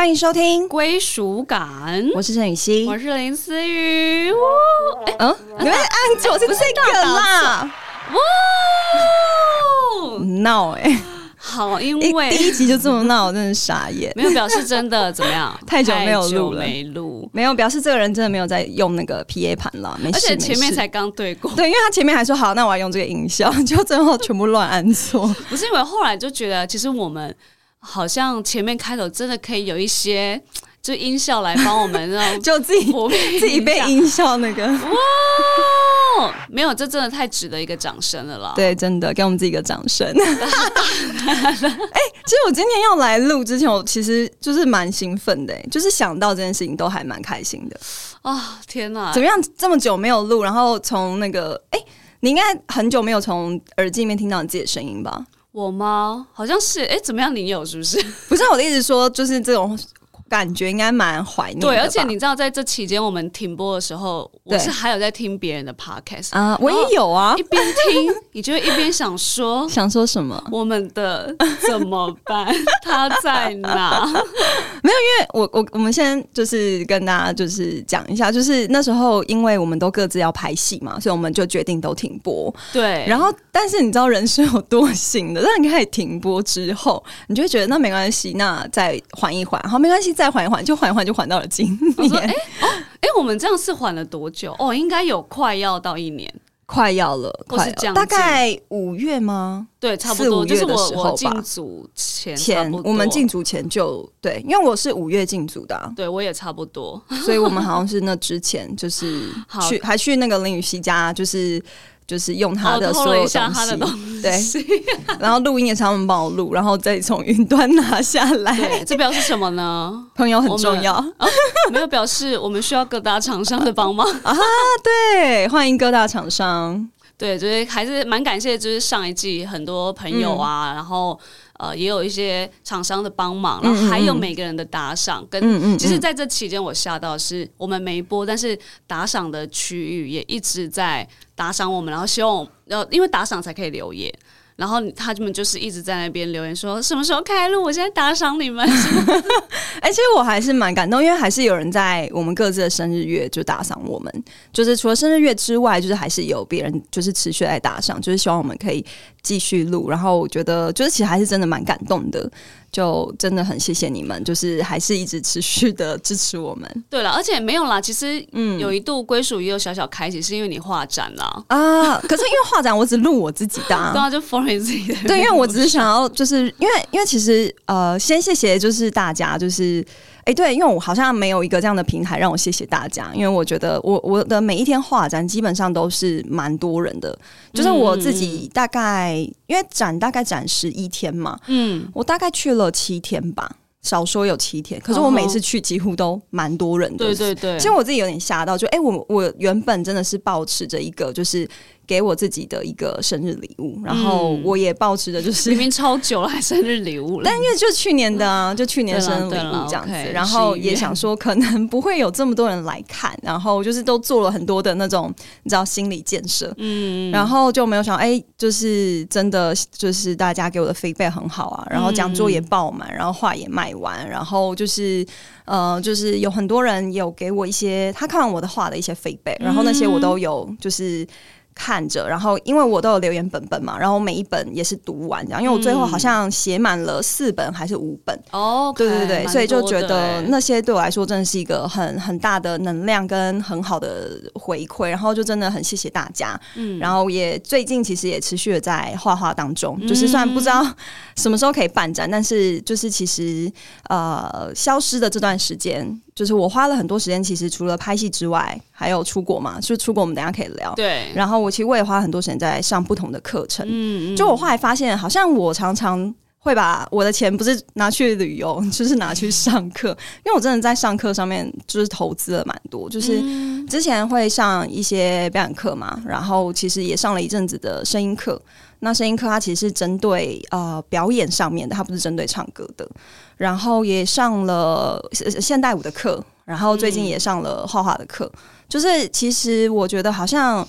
欢迎收听，归属感。我是陈雨欣，我是林思雨。嗯，你们按住我是这个啦。哇，闹哎，好，因为第一集就这么闹，真的傻眼。没有表示真的怎么样？太久没有录了，没录，没有表示这个人真的没有在用那个 P A 盘了。没事，而且前面才刚对过。对，因为他前面还说好，那我要用这个音效，就最后全部乱按错。不是因为后来就觉得，其实我们。好像前面开头真的可以有一些 就音效来帮我们，那种 就自己 自己被音效那个哇，没有，这真的太值得一个掌声了啦！对，真的给我们自己一个掌声。哎，其实我今天要来录之前，我其实就是蛮兴奋的，就是想到这件事情都还蛮开心的啊！天哪，怎么样？这么久没有录，然后从那个哎，你应该很久没有从耳机里面听到你自己的声音吧？我吗？好像是，哎，怎么样？你有是不是？不是我的意思，说就是这种。感觉应该蛮怀念。对，而且你知道，在这期间我们停播的时候，我是还有在听别人的 podcast 啊，我也有啊，一边听，你就会一边想说，想说什么？我们的怎么办？他在哪？没有，因为我我我们先就是跟大家就是讲一下，就是那时候因为我们都各自要拍戏嘛，所以我们就决定都停播。对，然后但是你知道人生有多幸的，当你开始停播之后，你就会觉得那没关系，那再缓一缓，好，没关系。再缓一缓，就缓一缓，就缓到了今 年。哎哦，哎，我们这样是缓了多久？哦，应该有快要到一年，快要了，快大概五月吗？对，差不多就是我我进组前前，我们进组前就对，因为我是五月进组的，对我也差不多，所以我们好像是那之前就是 去还去那个林雨熙家，就是。就是用他的所有东西，对，然后录音也是他们帮我录，然后再从云端拿下来。这表示什么呢？朋友很重要，没有表示我们需要各大厂商的帮忙 啊！对，欢迎各大厂商。对，就是还是蛮感谢，就是上一季很多朋友啊，然后。呃，也有一些厂商的帮忙，然后还有每个人的打赏。跟其实，在这期间，我吓到是我们没播，但是打赏的区域也一直在打赏我们，然后希望呃，因为打赏才可以留言。然后他们就是一直在那边留言说什么时候开录，我现在打赏你们。哎，其实我还是蛮感动，因为还是有人在我们各自的生日月就打赏我们，就是除了生日月之外，就是还是有别人就是持续在打赏，就是希望我们可以继续录。然后我觉得就是其实还是真的蛮感动的。就真的很谢谢你们，就是还是一直持续的支持我们。对了，而且没有啦，其实嗯，有一度归属也有小小开启，是因为你画展啦啊。可是因为画展，我只录我自己的，对啊，就 for 你自己的。对，因为我只是想要，就是因为因为其实呃，先谢谢就是大家，就是。哎，对，因为我好像没有一个这样的平台让我谢谢大家，因为我觉得我我的每一天画展基本上都是蛮多人的，就是我自己大概因为展大概展十一天嘛，嗯，我大概去了七天吧，少说有七天，可是我每次去几乎都蛮多人的，对对对，其实我自己有点吓到，就哎，我我原本真的是保持着一个就是。给我自己的一个生日礼物，然后我也保持的就是明明超久了还生日礼物了，但因为就去年的啊，就去年生日礼物这样子，然后也想说可能不会有这么多人来看，然后就是都做了很多的那种你知道心理建设，嗯，然后就没有想哎，就是真的就是大家给我的 feedback 很好啊，然后讲座也爆满，然后画也卖完，然后就是呃，就是有很多人有给我一些他看完我的画的一些 feedback，然后那些我都有就是。看着，然后因为我都有留言本本嘛，然后每一本也是读完这样，因为我最后好像写满了四本还是五本。哦，对对对，所以就觉得那些对我来说真的是一个很很大的能量跟很好的回馈，然后就真的很谢谢大家，嗯，然后也最近其实也持续的在画画当中，就是虽然不知道什么时候可以办展，但是就是其实呃消失的这段时间。就是我花了很多时间，其实除了拍戏之外，还有出国嘛。就出国，我们等下可以聊。对。然后我其实我也花很多时间在上不同的课程。嗯嗯。就我后来发现，好像我常常会把我的钱不是拿去旅游，就是拿去上课。因为我真的在上课上面就是投资了蛮多。就是之前会上一些表演课嘛，然后其实也上了一阵子的声音课。那声音课它其实是针对呃表演上面的，它不是针对唱歌的。然后也上了现代舞的课，然后最近也上了画画的课。就是其实我觉得好像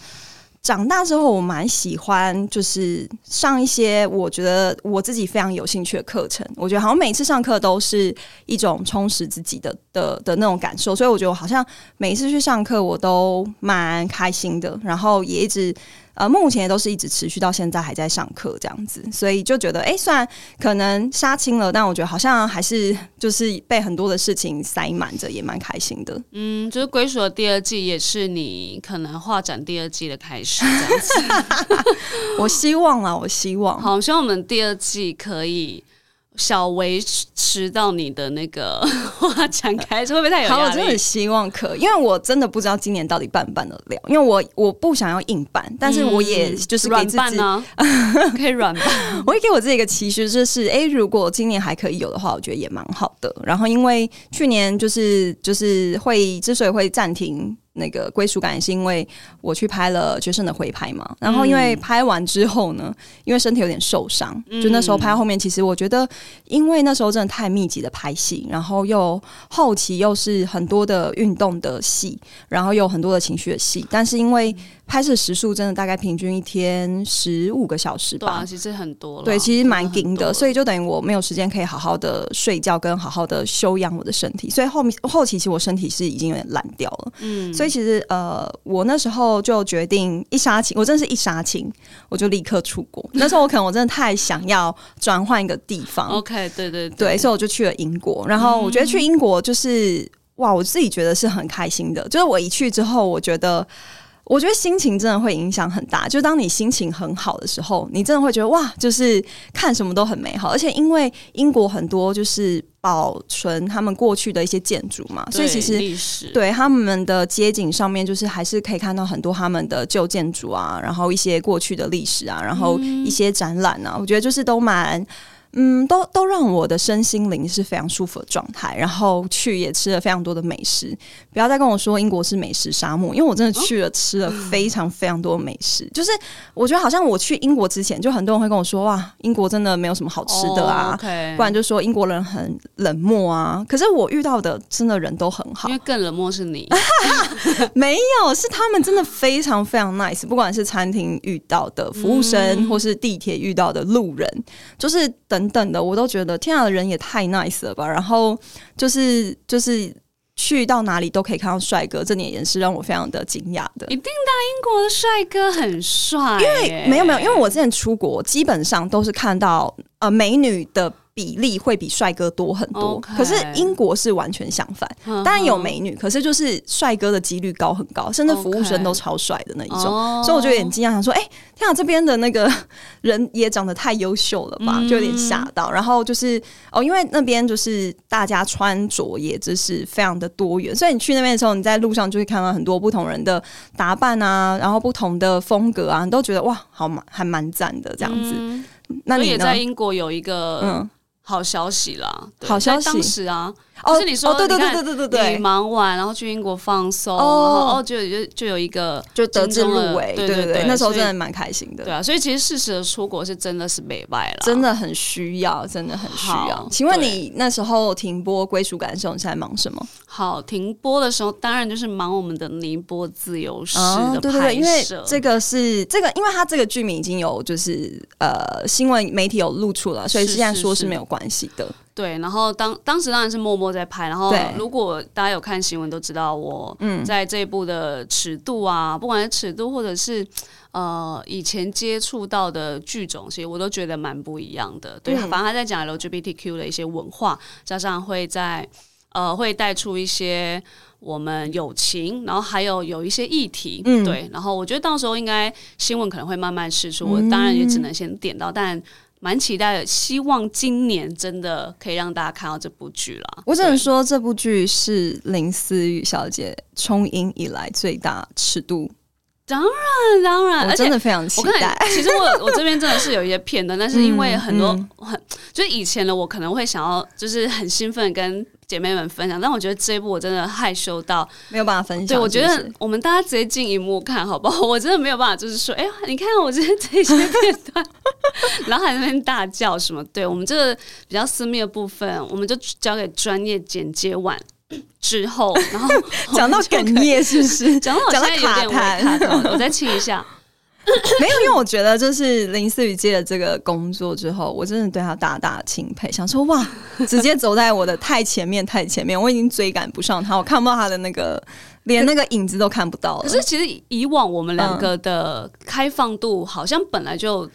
长大之后，我蛮喜欢就是上一些我觉得我自己非常有兴趣的课程。我觉得好像每次上课都是一种充实自己的的的那种感受，所以我觉得好像每一次去上课我都蛮开心的，然后也一直。呃，目前也都是一直持续到现在还在上课这样子，所以就觉得，哎，虽然可能杀青了，但我觉得好像还是就是被很多的事情塞满着，也蛮开心的。嗯，就是归属的第二季也是你可能画展第二季的开始这样子。我希望啊，我希望，好，希望我们第二季可以。小维持到你的那个 画展开始会不会太有压力？我真的很希望可，因为我真的不知道今年到底办不办得了。因为我我不想要硬办，但是我也就是给自己 可以软办。我会给我自己一个期许，就是哎，如果今年还可以有的话，我觉得也蛮好的。然后因为去年就是就是会之所以会暂停。那个归属感也是因为我去拍了决胜的回拍嘛，然后因为拍完之后呢，因为身体有点受伤，就那时候拍后面，其实我觉得，因为那时候真的太密集的拍戏，然后又后期又是很多的运动的戏，然后有很多的情绪的戏，但是因为。拍摄时数真的大概平均一天十五个小时吧，其实很多了。对，其实蛮紧的，所以就等于我没有时间可以好好的睡觉，跟好好的休养我的身体。所以后面后期其实我身体是已经有点烂掉了。嗯，所以其实呃，我那时候就决定一杀青，我真的是一杀青，我就立刻出国。那时候我可能我真的太想要转换一个地方。OK，对对对，所以我就去了英国。然后我觉得去英国就是哇，我自己觉得是很开心的。就是我一去之后，我觉得。我觉得心情真的会影响很大。就当你心情很好的时候，你真的会觉得哇，就是看什么都很美好。而且因为英国很多就是保存他们过去的一些建筑嘛，所以其实对他们的街景上面，就是还是可以看到很多他们的旧建筑啊，然后一些过去的历史啊，然后一些展览啊，我觉得就是都蛮。嗯，都都让我的身心灵是非常舒服的状态，然后去也吃了非常多的美食。不要再跟我说英国是美食沙漠，因为我真的去了吃了非常非常多美食。就是我觉得好像我去英国之前，就很多人会跟我说哇，英国真的没有什么好吃的啊，不然就说英国人很冷漠啊。可是我遇到的真的人都很好，因为更冷漠是你，没有是他们真的非常非常 nice，不管是餐厅遇到的服务生，或是地铁遇到的路人，就是等。等等的，我都觉得天啊，人也太 nice 了吧！然后就是就是去到哪里都可以看到帅哥，这点也是让我非常的惊讶的。一定的，英国的帅哥很帅，因为没有没有，因为我之前出国基本上都是看到呃美女的。比例会比帅哥多很多，可是英国是完全相反。当然有美女，可是就是帅哥的几率高很高，甚至服务生都超帅的那一种。所以我就有点惊讶，想说：“哎，天啊，这边的那个人也长得太优秀了吧？”就有点吓到。然后就是哦，因为那边就是大家穿着也就是非常的多元，所以你去那边的时候，你在路上就会看到很多不同人的打扮啊，然后不同的风格啊，你都觉得哇，好蛮还蛮赞的这样子。那你也在英国有一个嗯。好消息啦！好消息，当时啊。哦，是你说，对对对对对对对，你忙完然后去英国放松，然后哦，就就就有一个就得知入围，对对对，那时候真的蛮开心的，对啊，所以其实适时的出国是真的是美败了，真的很需要，真的很需要。请问你那时候停播归属感的时候，你在忙什么？好，停播的时候当然就是忙我们的宁波自由式的对对对，因为这个是这个，因为它这个剧名已经有就是呃新闻媒体有露出了，所以现在说是。没有关系的。对，然后当当时当然是默默在拍，然后如果大家有看新闻都知道，我在这一部的尺度啊，不管是尺度或者是呃以前接触到的剧种，其实我都觉得蛮不一样的。对，反正他在讲 LGBTQ 的一些文化，加上会在呃会带出一些我们友情，然后还有有一些议题，对，然后我觉得到时候应该新闻可能会慢慢释出，我当然也只能先点到，但。蛮期待的，希望今年真的可以让大家看到这部剧了。我只能说，这部剧是林思雨小姐冲音以来最大尺度。当然，当然，我真的非常期待。其实我我这边真的是有一些片段，但是因为很多很就是以前的我可能会想要，就是很兴奋跟。姐妹们分享，但我觉得这一部我真的害羞到没有办法分享。对我觉得我们大家直接进荧幕看好不好？我真的没有办法，就是说，哎，你看我这这些片段，然后还在那边大叫什么？对我们这个比较私密的部分，我们就交给专业剪接完之后，然后讲到哽咽是不是？讲到讲到卡痰，我再气一下。没有，因为我觉得就是林思雨接了这个工作之后，我真的对他大大钦佩，想说哇，直接走在我的太前面，太前面，我已经追赶不上他，我看不到他的那个，连那个影子都看不到了。可是其实以往我们两个的开放度好像本来就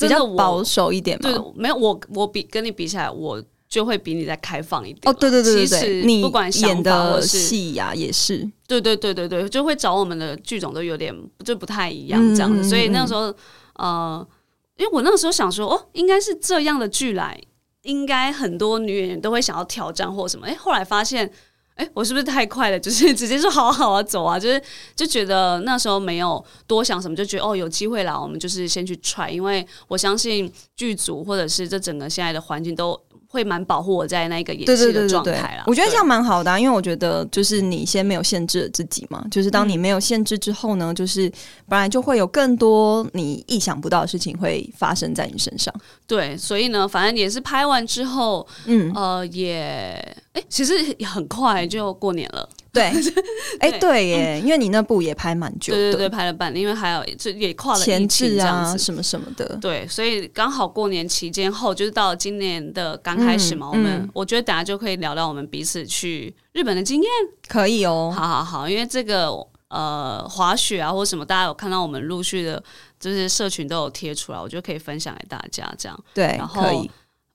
比较保守一点嘛。对，没有我我比跟你比起来，我。就会比你再开放一点哦，对对对对你不管演的戏呀，也是，对对对对对，就会找我们的剧种都有点就不太一样这样子，所以那时候呃，因为我那个时候想说，哦，应该是这样的剧来，应该很多女演员都会想要挑战或什么，哎，后来发现。哎，我是不是太快了？就是直接说好好啊，走啊，就是就觉得那时候没有多想什么，就觉得哦，有机会了，我们就是先去 try，因为我相信剧组或者是这整个现在的环境都会蛮保护我在那个演戏的状态了。我觉得这样蛮好的，因为我觉得就是你先没有限制了自己嘛，就是当你没有限制之后呢，就是本来就会有更多你意想不到的事情会发生在你身上。对，所以呢，反正也是拍完之后，嗯呃也。哎，其实很快就过年了。对，哎，对耶，因为你那部也拍蛮久，对对对，拍了半年，因为还有这也跨了前置啊，什么什么的。对，所以刚好过年期间后，就是到今年的刚开始嘛，我们我觉得大家就可以聊聊我们彼此去日本的经验。可以哦，好好好，因为这个呃滑雪啊或什么，大家有看到我们陆续的，就是社群都有贴出来，我觉得可以分享给大家这样。对，然后。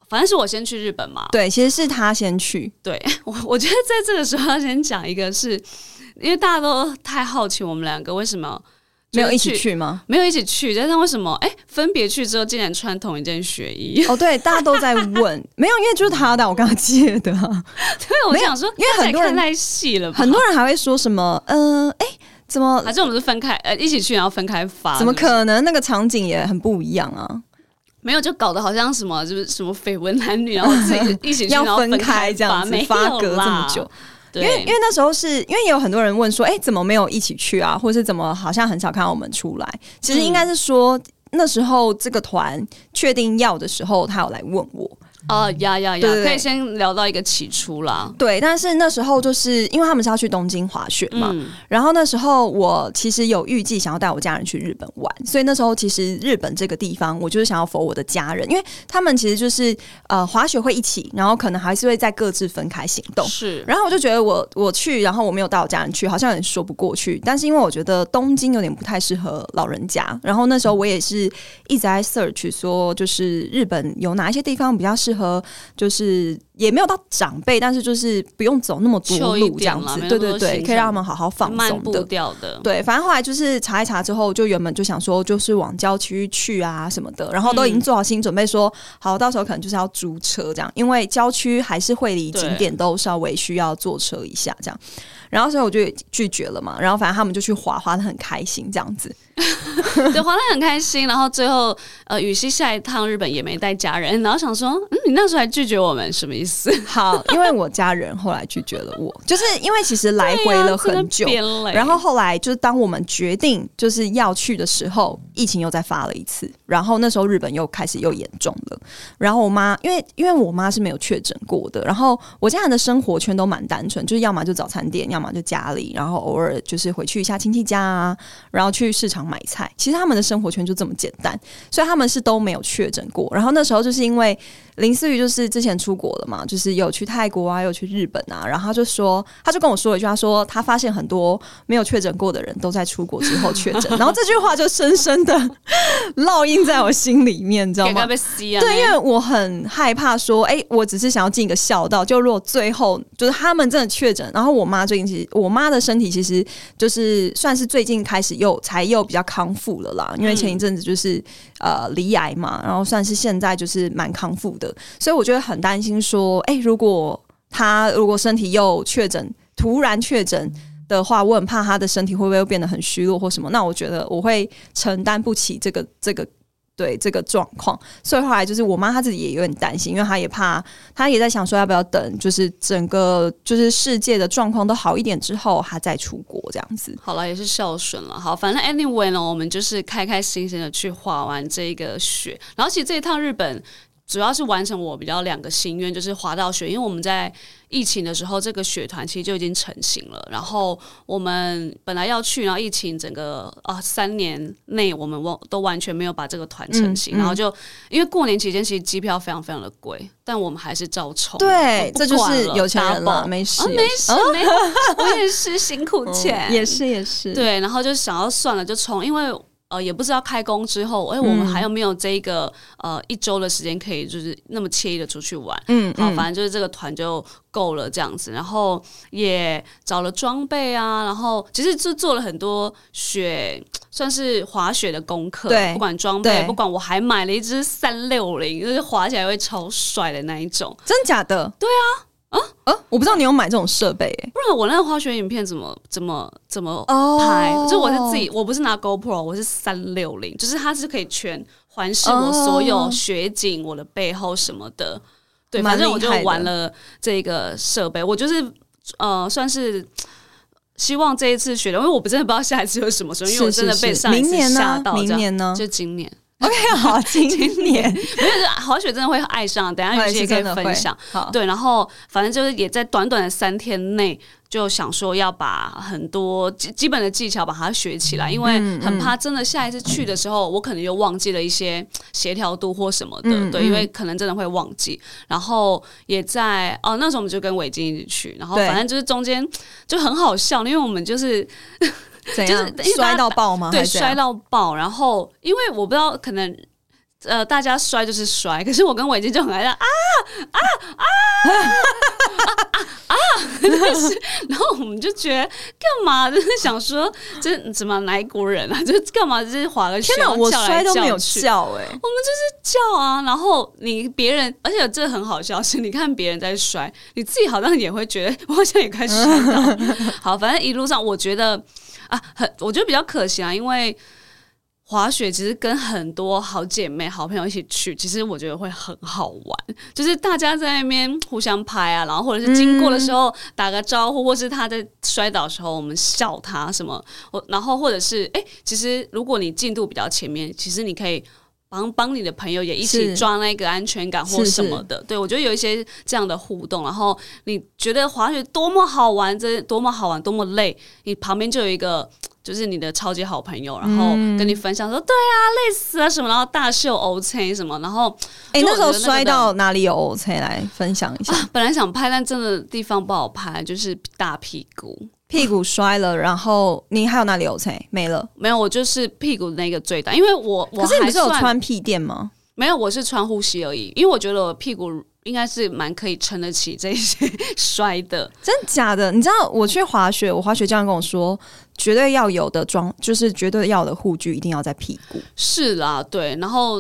反正是我先去日本嘛，对，其实是他先去。对 我，我觉得在这个时候要先讲一个，是因为大家都太好奇我们两个为什么没有一起去吗？没有一起去，但是为什么？哎，分别去之后竟然穿同一件雪衣？哦，对，大家都在问，没有，因为就是他的，我刚刚借的。对，我想说，因为很多人太细了，很多人还会说什么？嗯，哎，怎么？反正我们是分开？呃，一起去然后分开发？怎么可能？那个场景也很不一样啊。没有，就搞得好像什么，就是什么绯闻男女，然后自己一起去，要分开这样子，发隔这么久。因为因为那时候是因为也有很多人问说，哎，怎么没有一起去啊？或者是怎么好像很少看到我们出来？其实应该是说那时候这个团确定要的时候，他有来问我。哦，呀呀呀！可以先聊到一个起初啦。对，但是那时候就是因为他们是要去东京滑雪嘛，然后那时候我其实有预计想要带我家人去日本玩，所以那时候其实日本这个地方我就是想要否我的家人，因为他们其实就是呃滑雪会一起，然后可能还是会再各自分开行动。是，然后我就觉得我我去，然后我没有带我家人去，好像有点说不过去。但是因为我觉得东京有点不太适合老人家，然后那时候我也是一直在 search 说，就是日本有哪一些地方比较适适合，就是。是也没有到长辈，但是就是不用走那么多路这样子，对对对，可以让他们好好放松的。的对，反正后来就是查一查之后，就原本就想说就是往郊区去啊什么的，然后都已经做好心理准备，说好到时候可能就是要租车这样，因为郊区还是会离景点都稍微需要坐车一下这样。然后所以我就拒绝了嘛，然后反正他们就去滑，滑的很开心这样子，对，滑的很开心。然后最后呃，雨熙下一趟日本也没带家人，然后想说，嗯，你那时候还拒绝我们，什么意思？好，因为我家人后来拒绝了我，就是因为其实来回了很久，然后后来就是当我们决定就是要去的时候，疫情又再发了一次，然后那时候日本又开始又严重了。然后我妈因为因为我妈是没有确诊过的，然后我家人的生活圈都蛮单纯，就是要么就早餐店，要么就家里，然后偶尔就是回去一下亲戚家啊，然后去市场买菜。其实他们的生活圈就这么简单，所以他们是都没有确诊过。然后那时候就是因为林思雨就是之前出国了嘛，就是有去泰国啊，有去日本啊，然后他就说，他就跟我说了一句，他说他发现很多没有确诊过的人都在出国之后确诊。然后这句话就深深的烙印在我心里面，你知道吗？对，因为我很害怕说，哎，我只是想要尽一个孝道，就如果最后就是他们真的确诊，然后我妈最近。其实我妈的身体其实就是算是最近开始又才又比较康复了啦，因为前一阵子就是呃离癌嘛，然后算是现在就是蛮康复的，所以我觉得很担心说，哎，如果他如果身体又确诊，突然确诊的话，我很怕他的身体会不会又变得很虚弱或什么，那我觉得我会承担不起这个这个。对这个状况，所以后来就是我妈她自己也有点担心，因为她也怕，她也在想说要不要等，就是整个就是世界的状况都好一点之后，她再出国这样子。好了，也是孝顺了。好，反正 anyway 呢，我们就是开开心心的去滑完这个雪。然后其实这一趟日本主要是完成我比较两个心愿，就是滑到雪，因为我们在疫情的时候，这个雪团其实就已经成型了。然后我们本来要去，然后疫情整个啊三年内我们完都完全没有把这个团成型。然后就因为过年期间其实机票非常非常的贵，但我们还是照冲。对，这就是有钱人了，没事没事没有，我也是辛苦钱，也是也是。对，然后就想要算了就冲，因为。呃，也不知道开工之后，哎，我们还有没有这一个呃一周的时间可以就是那么惬意的出去玩？嗯，好，反正就是这个团就够了这样子，然后也找了装备啊，然后其实就做了很多雪，算是滑雪的功课。对，不管装备，不管我还买了一只三六零，就是滑起来会超帅的那一种。真假的？对啊。啊啊！我不知道你有买这种设备，不然我那个滑雪影片怎么怎么怎么拍？就我是自己，我不是拿 GoPro，我是三六零，就是它是可以全环视我所有雪景、我的背后什么的。对，反正我就玩了这个设备，我就是呃，算是希望这一次雪的，因为我不真的不知道下一次有什么时候，因为我真的被上一次吓到。明年呢？就今年。OK，好，今年没有滑雪真的会爱上，等下有些可以分享。好，对，然后反正就是也在短短的三天内就想说要把很多基基本的技巧把它学起来，因为很怕真的下一次去的时候，我可能又忘记了一些协调度或什么的。对，因为可能真的会忘记。然后也在哦，那时候我们就跟伟晶一起去，然后反正就是中间就很好笑，因为我们就是。就是摔到爆吗？对，摔到爆。然后，因为我不知道，可能呃，大家摔就是摔，可是我跟伟杰就很爱啊啊啊啊啊！但是，然后我们就觉得干嘛？就是想说，这怎么哪国人啊？就是干嘛？就是滑个雪，天哪！我摔都没有叫哎，我们就是叫啊。然后你别人，而且这很好笑是，你看别人在摔，你自己好像也会觉得，我好像也开始摔到。好，反正一路上我觉得。啊，很我觉得比较可惜啊，因为滑雪其实跟很多好姐妹、好朋友一起去，其实我觉得会很好玩。就是大家在那边互相拍啊，然后或者是经过的时候打个招呼，或是他在摔倒的时候我们笑他什么，我然后或者是哎，其实如果你进度比较前面，其实你可以帮帮你的朋友也一起抓那个安全感或什么的。对我觉得有一些这样的互动，然后你觉得滑雪多么好玩，这多么好玩，多么累，你旁边就有一个。就是你的超级好朋友，然后跟你分享说，对啊，累死了什么，然后大秀 O C 什么，然后哎，那时候摔到哪里有 O C 来分享一下？本来想拍，但真的地方不好拍，就是大屁股，屁股摔了，然后你还有哪里 O C 没了？没有，我就是屁股那个最大，因为我我可是你不是有穿屁垫吗？没有，我是穿护膝而已，因为我觉得我屁股。应该是蛮可以撑得起这些 摔的，真假的？你知道我去滑雪，我滑雪教练跟我说，绝对要有的装，就是绝对要的护具一定要在屁股。是啦，对。然后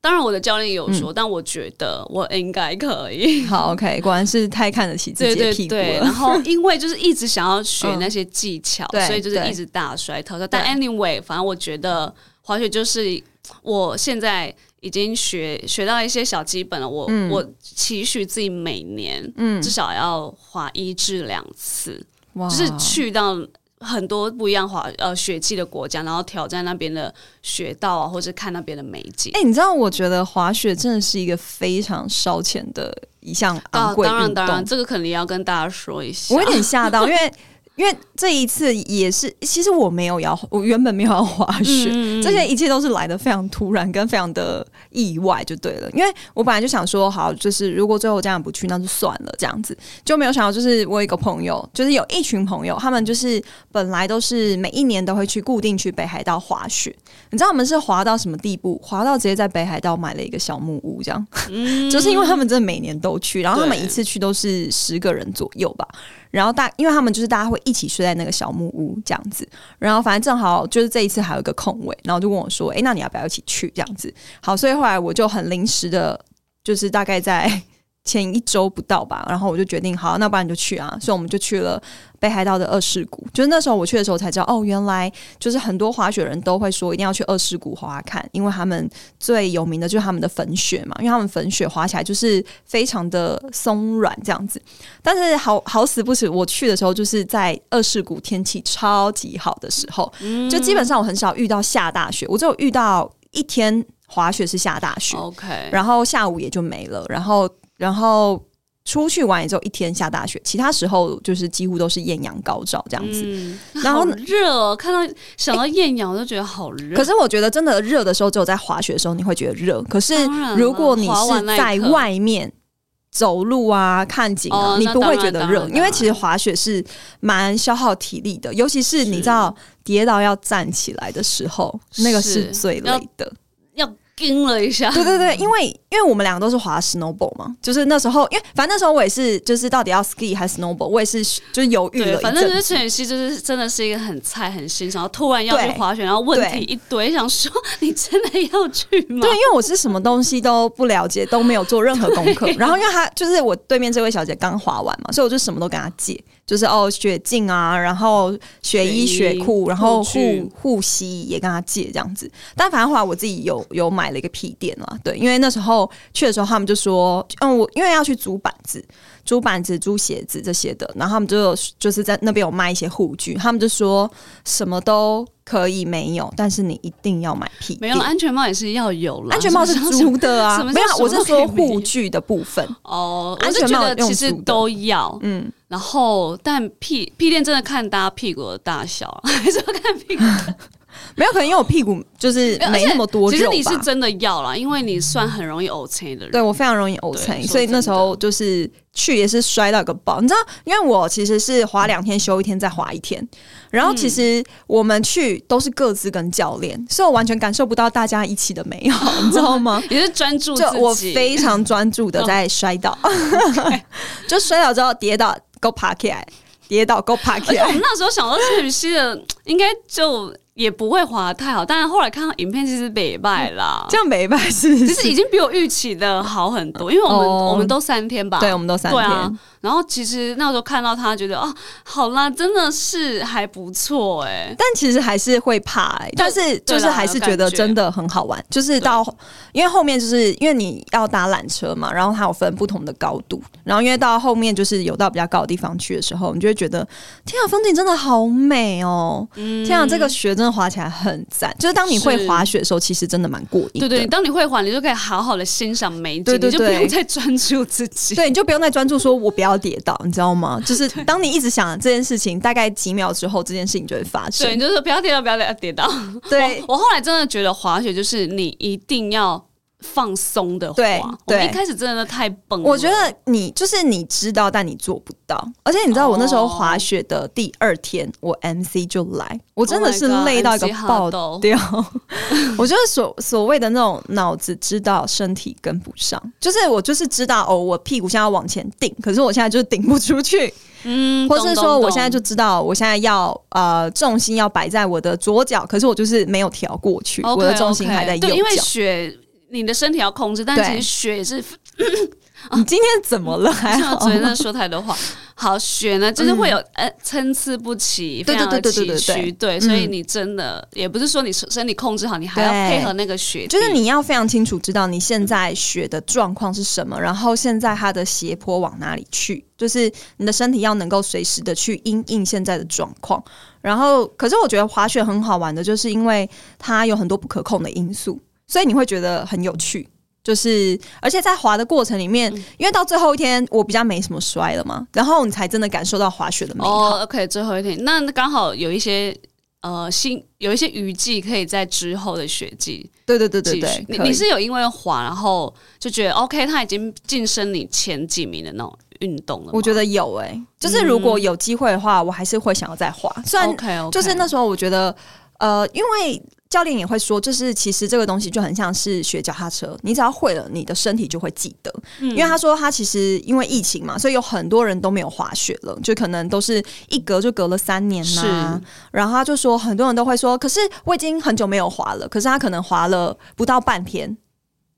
当然我的教练也有说，但我觉得我应该可以。好，OK，果然是太看得起自己的屁股了。然后因为就是一直想要学那些技巧，所以就是一直大摔头。但 anyway，反正我觉得滑雪就是我现在。已经学学到一些小基本了，我我期许自己每年至少要滑一至两次，就是去到很多不一样滑呃雪季的国家，然后挑战那边的雪道啊，或者看那边的美景。哎，你知道，我觉得滑雪真的是一个非常烧钱的一项昂贵当然，当然，这个肯定要跟大家说一下。我有点吓到，因为。因为这一次也是，其实我没有要，我原本没有要滑雪，这些一切都是来的非常突然，跟非常的意外，就对了。因为我本来就想说，好，就是如果最后这样不去，那就算了，这样子就没有想到，就是我有一个朋友，就是有一群朋友，他们就是本来都是每一年都会去固定去北海道滑雪，你知道我们是滑到什么地步？滑到直接在北海道买了一个小木屋，这样，就是因为他们真的每年都去，然后他们一次去都是十个人左右吧。然后大，因为他们就是大家会一起睡在那个小木屋这样子，然后反正正好就是这一次还有一个空位，然后就问我说：“哎，那你要不要一起去？”这样子，好，所以后来我就很临时的，就是大概在。前一周不到吧，然后我就决定好，那不然你就去啊，所以我们就去了北海道的二世谷。就是那时候我去的时候才知道，哦，原来就是很多滑雪人都会说一定要去二世谷滑看，因为他们最有名的就是他们的粉雪嘛，因为他们粉雪滑起来就是非常的松软这样子。但是好好死不死，我去的时候就是在二世谷天气超级好的时候，就基本上我很少遇到下大雪，我只有遇到一天。滑雪是下大雪，OK，然后下午也就没了，然后然后出去玩也只有一天下大雪，其他时候就是几乎都是艳阳高照这样子。然后热，看到想到艳阳我就觉得好热。可是我觉得真的热的时候，只有在滑雪的时候你会觉得热。可是如果你是在外面。走路啊，看景啊，你不会觉得热，因为其实滑雪是蛮消耗体力的，尤其是你知道跌倒要站起来的时候，那个是最累的。惊了一下，对对对，因为因为我们两个都是滑 snowboard 嘛，就是那时候，因为反正那时候我也是，就是到底要 ski 还是 snowboard，我也是就是犹豫了。反正就是陈雨希，就是真的是一个很菜、很新，然后突然要去滑雪，然后问题一堆，想说 你真的要去吗？对，因为我是什么东西都不了解，都没有做任何功课。然后因为他就是我对面这位小姐刚滑完嘛，所以我就什么都跟她借。就是哦，雪镜啊，然后雪衣、雪裤，然后护护膝也跟他借这样子。但反正后来我自己有有买了一个屁垫啦，对，因为那时候去的时候，他们就说，嗯，我因为要去租板子、租板子、租鞋子这些的，然后他们就就是在那边有卖一些护具，他们就说什么都可以没有，但是你一定要买屁垫。没有安全帽也是要有了，安全帽是租的啊，没有，我是说护具的部分哦，安全帽其实都要，嗯。然后，但屁屁垫真的看大家屁股的大小，还是要看屁股。没有可能，因为我屁股就是没那么多肉。其实你是真的要啦，因为你算很容易呕车的人。对我非常容易呕车，所以那时候就是去也是摔到个爆。你知道，因为我其实是滑两天休一天再滑一天，然后其实我们去都是各自跟教练，所以我完全感受不到大家一起的美好，你知道吗？也是专注，就我非常专注的在摔倒，就摔倒之后跌倒。Go park 起来，跌倒 Go park 起来。我们那时候想到陈雨希的，应该就。也不会滑太好，但是后来看到影片，其实北败啦，这样北败是，其实已经比我预期的好很多，因为我们我们都三天吧，对，我们都三天。然后其实那时候看到他，觉得啊，好啦，真的是还不错哎。但其实还是会怕哎，但是就是还是觉得真的很好玩。就是到因为后面就是因为你要搭缆车嘛，然后它有分不同的高度，然后因为到后面就是有到比较高的地方去的时候，你就会觉得天啊，风景真的好美哦！天啊，这个雪真的滑起来很赞。就是当你会滑雪的时候，其实真的蛮过瘾。对对，当你会滑，你就可以好好的欣赏美景，你就不用再专注自己。对，你就不用再专注说我不要。要跌倒，你知道吗？就是当你一直想这件事情，大概几秒之后，这件事情就会发生。对，就是不要跌倒，不要跌倒。对我后来真的觉得滑雪就是你一定要。放松的滑，我一开始真的太崩。我觉得你就是你知道，但你做不到。而且你知道，我那时候滑雪的第二天，我 MC 就来，我真的是累到一个爆掉。我觉得所所谓的那种脑子知道，身体跟不上，就是我就是知道哦，我屁股现在要往前顶，可是我现在就是顶不出去。嗯，或是说我现在就知道，我现在要呃重心要摆在我的左脚，可是我就是没有调过去，我的重心还在右脚，因为雪。你的身体要控制，但其实血也是。你今天怎么了？还好，昨天在说太多话。好，血呢，就是会有呃参差不齐，非常的崎岖。对，所以你真的也不是说你身体控制好，你还要配合那个血，就是你要非常清楚知道你现在血的状况是什么，然后现在它的斜坡往哪里去，就是你的身体要能够随时的去因应现在的状况。然后，可是我觉得滑雪很好玩的，就是因为它有很多不可控的因素。所以你会觉得很有趣，就是而且在滑的过程里面，因为到最后一天我比较没什么摔了嘛，然后你才真的感受到滑雪的美好。OK，最后一天那刚好有一些呃新有一些雨季可以在之后的雪季，对对对对对，你你是有因为滑然后就觉得 OK，他已经晋升你前几名的那种运动了。我觉得有诶，就是如果有机会的话，我还是会想要再滑。虽然 OK，就是那时候我觉得呃，因为。教练也会说，就是其实这个东西就很像是学脚踏车，你只要会了，你的身体就会记得。因为他说他其实因为疫情嘛，所以有很多人都没有滑雪了，就可能都是一隔就隔了三年呐。然后他就说，很多人都会说，可是我已经很久没有滑了，可是他可能滑了不到半天。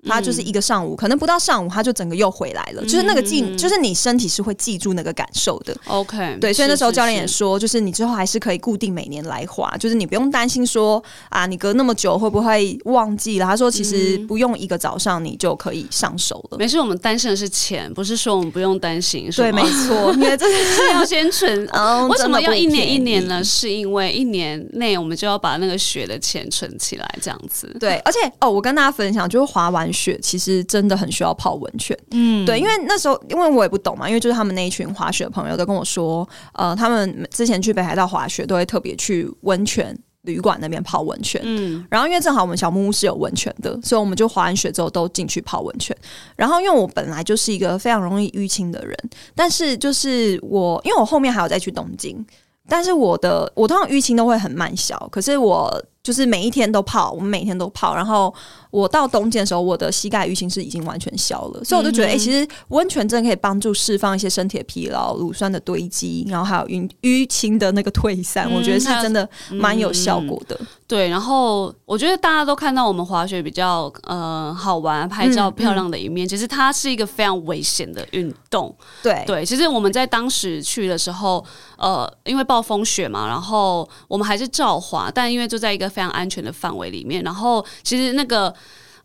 他就是一个上午，可能不到上午，他就整个又回来了。就是那个记，就是你身体是会记住那个感受的。OK，对，所以那时候教练也说，就是你之后还是可以固定每年来滑，就是你不用担心说啊，你隔那么久会不会忘记了？他说其实不用一个早上你就可以上手了。没事，我们担心的是钱，不是说我们不用担心。对，没错，你这是 要先存。为什么要一年一年呢？是因为一年内我们就要把那个学的钱存起来，这样子。对，而且哦，我跟大家分享，就是滑完。雪其实真的很需要泡温泉，嗯，对，因为那时候因为我也不懂嘛，因为就是他们那一群滑雪的朋友都跟我说，呃，他们之前去北海道滑雪都会特别去温泉旅馆那边泡温泉，嗯，然后因为正好我们小木屋是有温泉的，所以我们就滑完雪之后都进去泡温泉。然后因为我本来就是一个非常容易淤青的人，但是就是我因为我后面还有再去东京，但是我的我通常淤青都会很慢消，可是我就是每一天都泡，我们每天都泡，然后。我到冬季的时候，我的膝盖淤青是已经完全消了，所以我就觉得，哎，其实温泉真的可以帮助释放一些身体的疲劳、乳酸的堆积，然后还有淤淤青的那个退散，我觉得是真的蛮有效果的。对，然后我觉得大家都看到我们滑雪比较呃好玩、拍照漂亮的一面，其实它是一个非常危险的运动。对对，其实我们在当时去的时候，呃，因为暴风雪嘛，然后我们还是照滑，但因为就在一个非常安全的范围里面，然后其实那个。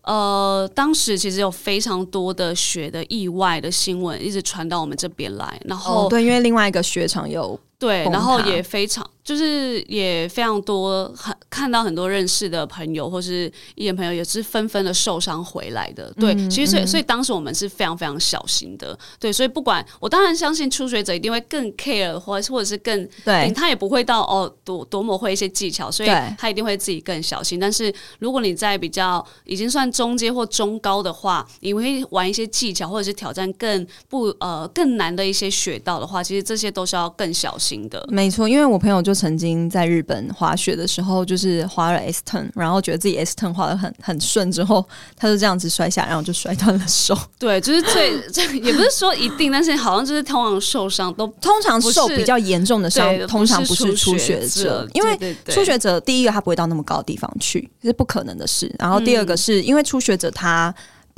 呃，当时其实有非常多的雪的意外的新闻一直传到我们这边来，然后对，因为另外一个雪场有对，然后也非常。就是也非常多，很看到很多认识的朋友或是艺人朋友也是纷纷的受伤回来的。对，其实所以所以当时我们是非常非常小心的。对，所以不管我当然相信初学者一定会更 care，或或者是更对，他也不会到哦多多么会一些技巧，所以他一定会自己更小心。但是如果你在比较已经算中阶或中高的话，你会玩一些技巧或者是挑战更不呃更难的一些雪道的话，其实这些都是要更小心的。没错，因为我朋友就。曾经在日本滑雪的时候，就是滑了 S turn，然后觉得自己 S turn 滑的很很顺，之后他就这样子摔下，然后就摔断了手。对，就是最这也不是说一定，但是好像就是通常受伤都通常受比较严重的伤，通常不是初学者，因为初学者第一个他不会到那么高的地方去，这是不可能的事。然后第二个是因为初学者他。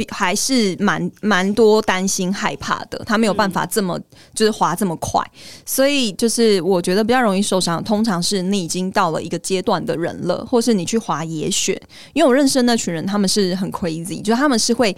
还是蛮蛮多担心害怕的，他没有办法这么就是滑这么快，所以就是我觉得比较容易受伤。通常是你已经到了一个阶段的人了，或是你去滑野雪，因为我认识的那群人，他们是很 crazy，就他们是会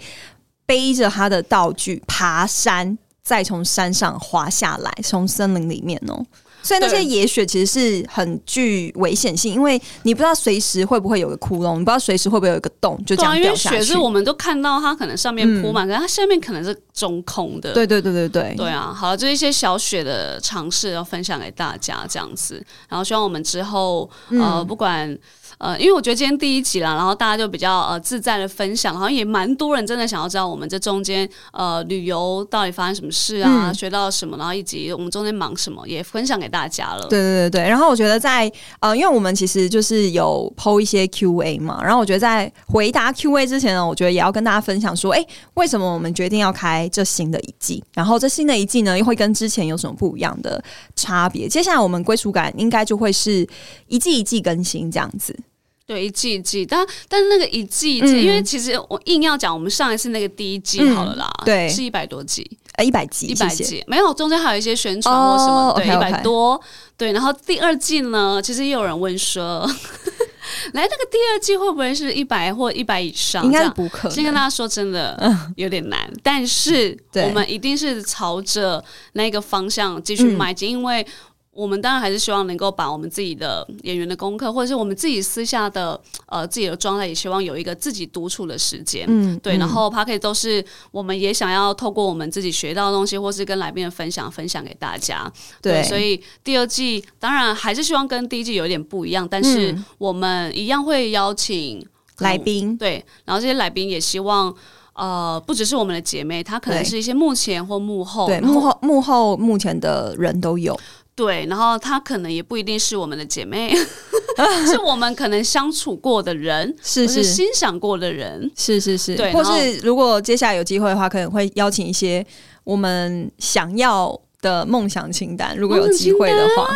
背着他的道具爬山，再从山上滑下来，从森林里面哦。所以那些野雪其实是很具危险性，因为你不知道随时会不会有个窟窿，你不知道随时会不会有一个洞，就这样掉下去。雪是我们都看到它可能上面铺满，可是它下面可能是中空的。对对对对对。对啊，好了，就一些小雪的尝试要分享给大家这样子，然后希望我们之后呃不管。呃，因为我觉得今天第一集啦，然后大家就比较呃自在的分享，好像也蛮多人真的想要知道我们这中间呃旅游到底发生什么事啊，学到了什么，然后以及我们中间忙什么，也分享给大家了。对对对对，然后我觉得在呃，因为我们其实就是有剖一些 Q&A 嘛，然后我觉得在回答 Q&A 之前呢，我觉得也要跟大家分享说，哎，为什么我们决定要开这新的一季？然后这新的一季呢，又会跟之前有什么不一样的差别？接下来我们归属感应该就会是一季一季更新这样子。对，一季一季，但但是那个一季一季，因为其实我硬要讲，我们上一次那个第一季好了啦，对，是一百多集，呃，一百集，一百集，没有中间还有一些宣传或什么，对，一百多，对，然后第二季呢，其实也有人问说，来那个第二季会不会是一百或一百以上？应该不可？能。先跟大家说，真的有点难，但是我们一定是朝着那个方向继续迈进，因为。我们当然还是希望能够把我们自己的演员的功课，或者是我们自己私下的呃自己的状态，也希望有一个自己独处的时间。嗯，对。然后 p a r k 都是我们也想要透过我们自己学到的东西，或是跟来宾的分享，分享给大家。对，所以第二季当然还是希望跟第一季有一点不一样，但是我们一样会邀请来宾。对，然后这些来宾也希望呃不只是我们的姐妹，她可能是一些幕前或幕后，对幕后幕后目前的人都有。对，然后她可能也不一定是我们的姐妹，是我们可能相处过的人，是是欣赏过的人，是是是，对。或是如果接下来有机会的话，可能会邀请一些我们想要的梦想清单，如果有机会的话。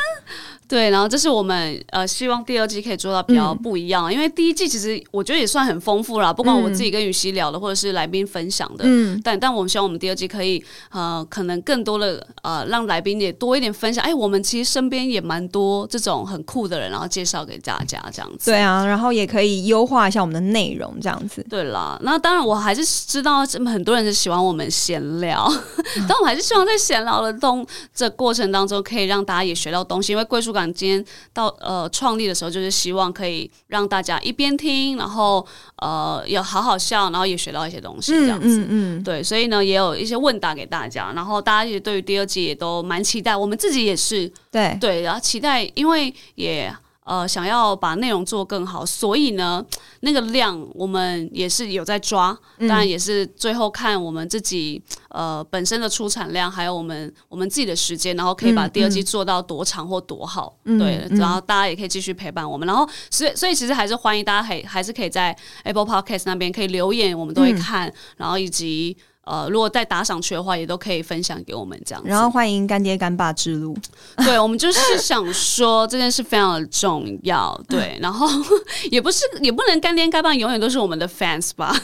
对，然后这是我们呃希望第二季可以做到比较不一样，因为第一季其实我觉得也算很丰富啦，不管我自己跟雨熙聊的，或者是来宾分享的，嗯，但但我们希望我们第二季可以呃可能更多的呃让来宾也多一点分享，哎，我们其实身边也蛮多这种很酷的人，然后介绍给大家这样子。对啊，然后也可以优化一下我们的内容这样子。对啦，那当然我还是知道很多人是喜欢我们闲聊，但我还是希望在闲聊的东这过程当中，可以让大家也学到东西，因为归属感今天。到呃创立的时候，就是希望可以让大家一边听，然后呃有好好笑，然后也学到一些东西，这样子。嗯嗯。对，所以呢，也有一些问答给大家，然后大家也对于第二季也都蛮期待，我们自己也是。对对，然后期待，因为也。呃，想要把内容做更好，所以呢，那个量我们也是有在抓，当然也是最后看我们自己呃本身的出产量，还有我们我们自己的时间，然后可以把第二季做到多长或多好，对，然后大家也可以继续陪伴我们，然后所以所以其实还是欢迎大家还还是可以在 Apple Podcast 那边可以留言，我们都会看，然后以及。呃，如果再打赏去的话，也都可以分享给我们这样。然后欢迎干爹干爸之路。对，我们就是想说这件事非常的重要。对，然后 也不是也不能干爹干爸永远都是我们的 fans 吧？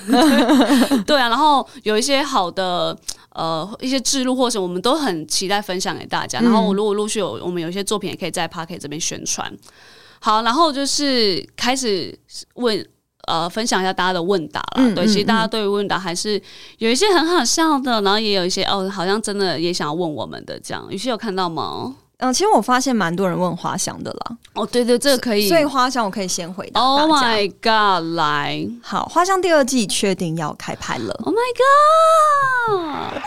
对啊，然后有一些好的呃一些制路或者我们都很期待分享给大家。然后如果陆续有我们有一些作品，也可以在 Park 这边宣传。好，然后就是开始问。呃，分享一下大家的问答了。对，其实大家对于问答还是有一些很好笑的，然后也有一些哦，好像真的也想要问我们的这样。于是有看到吗？嗯，其实我发现蛮多人问花香的啦。哦，对对，这个可以。所以花香我可以先回答 Oh my god！来，好，花香第二季确定要开拍了。Oh my god！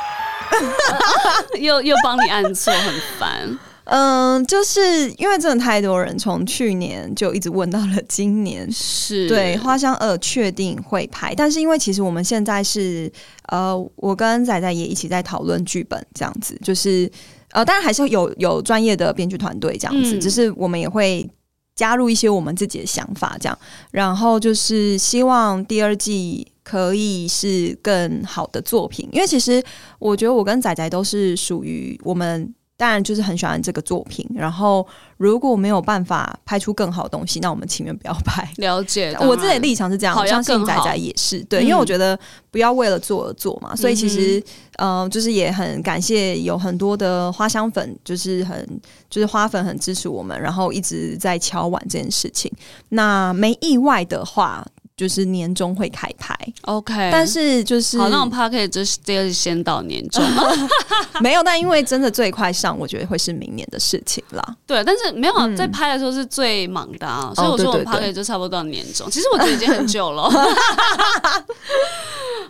又又帮你按错，很烦。嗯，就是因为真的太多人从去年就一直问到了今年，是。对《花香二》确定会拍，但是因为其实我们现在是呃，我跟仔仔也一起在讨论剧本，这样子就是呃，当然还是有有专业的编剧团队这样子，只是我们也会加入一些我们自己的想法，这样，然后就是希望第二季可以是更好的作品，因为其实我觉得我跟仔仔都是属于我们。当然就是很喜欢这个作品，然后如果没有办法拍出更好的东西，那我们情愿不要拍。了解，我自己的立场是这样，我相信仔仔也是对，因为我觉得不要为了做而做嘛。所以其实，呃，就是也很感谢有很多的花香粉，就是很就是花粉很支持我们，然后一直在敲碗这件事情。那没意外的话。就是年终会开拍，OK，但是就是好，那我们 p a r k 就是这个先到年终，没有，但因为真的最快上，我觉得会是明年的事情啦。对，但是没有在拍的时候是最忙的啊，所以我说我们 p a r k 就差不多到年终。其实我觉得已经很久了。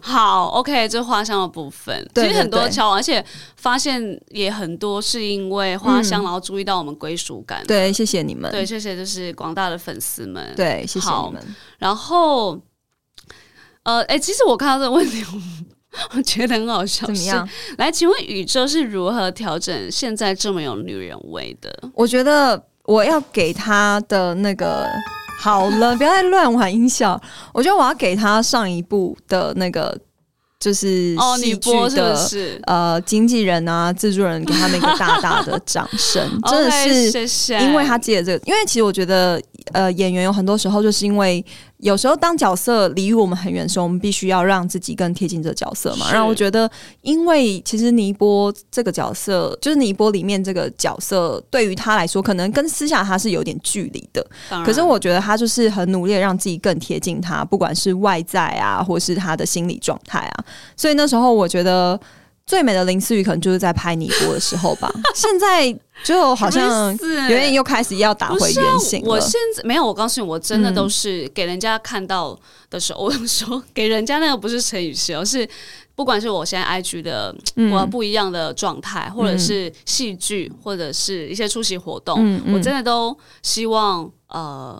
好，OK，这花香的部分其实很多敲，而且发现也很多是因为花香，然后注意到我们归属感。对，谢谢你们。对，谢谢就是广大的粉丝们。对，谢谢你们。然后，呃，哎，其实我看到这个问题，我觉得很好笑。怎么样？来，请问宇宙是如何调整现在这么有女人味的？我觉得我要给他的那个。好了，不要再乱玩音效。我觉得我要给他上一部的那个，就是戏剧的是呃经纪人啊、制作人，给他们一个大大的掌声。真的是，因为他接了这个，因为其实我觉得呃演员有很多时候就是因为。有时候当角色离我们很远的时候，我们必须要让自己更贴近这个角色嘛。然后我觉得，因为其实尼波这个角色，就是尼波里面这个角色，对于他来说，可能跟私下他是有点距离的。可是我觉得他就是很努力让自己更贴近他，不管是外在啊，或是他的心理状态啊。所以那时候我觉得。最美的林思雨可能就是在拍你播的时候吧，现在就好像有点又开始要打回原形我现在没有，我告诉你，我真的都是给人家看到的时候，我说给人家那个不是陈雨希，而是不管是我现在 IG 的我不一样的状态，或者是戏剧，或者是一些出席活动，我真的都希望呃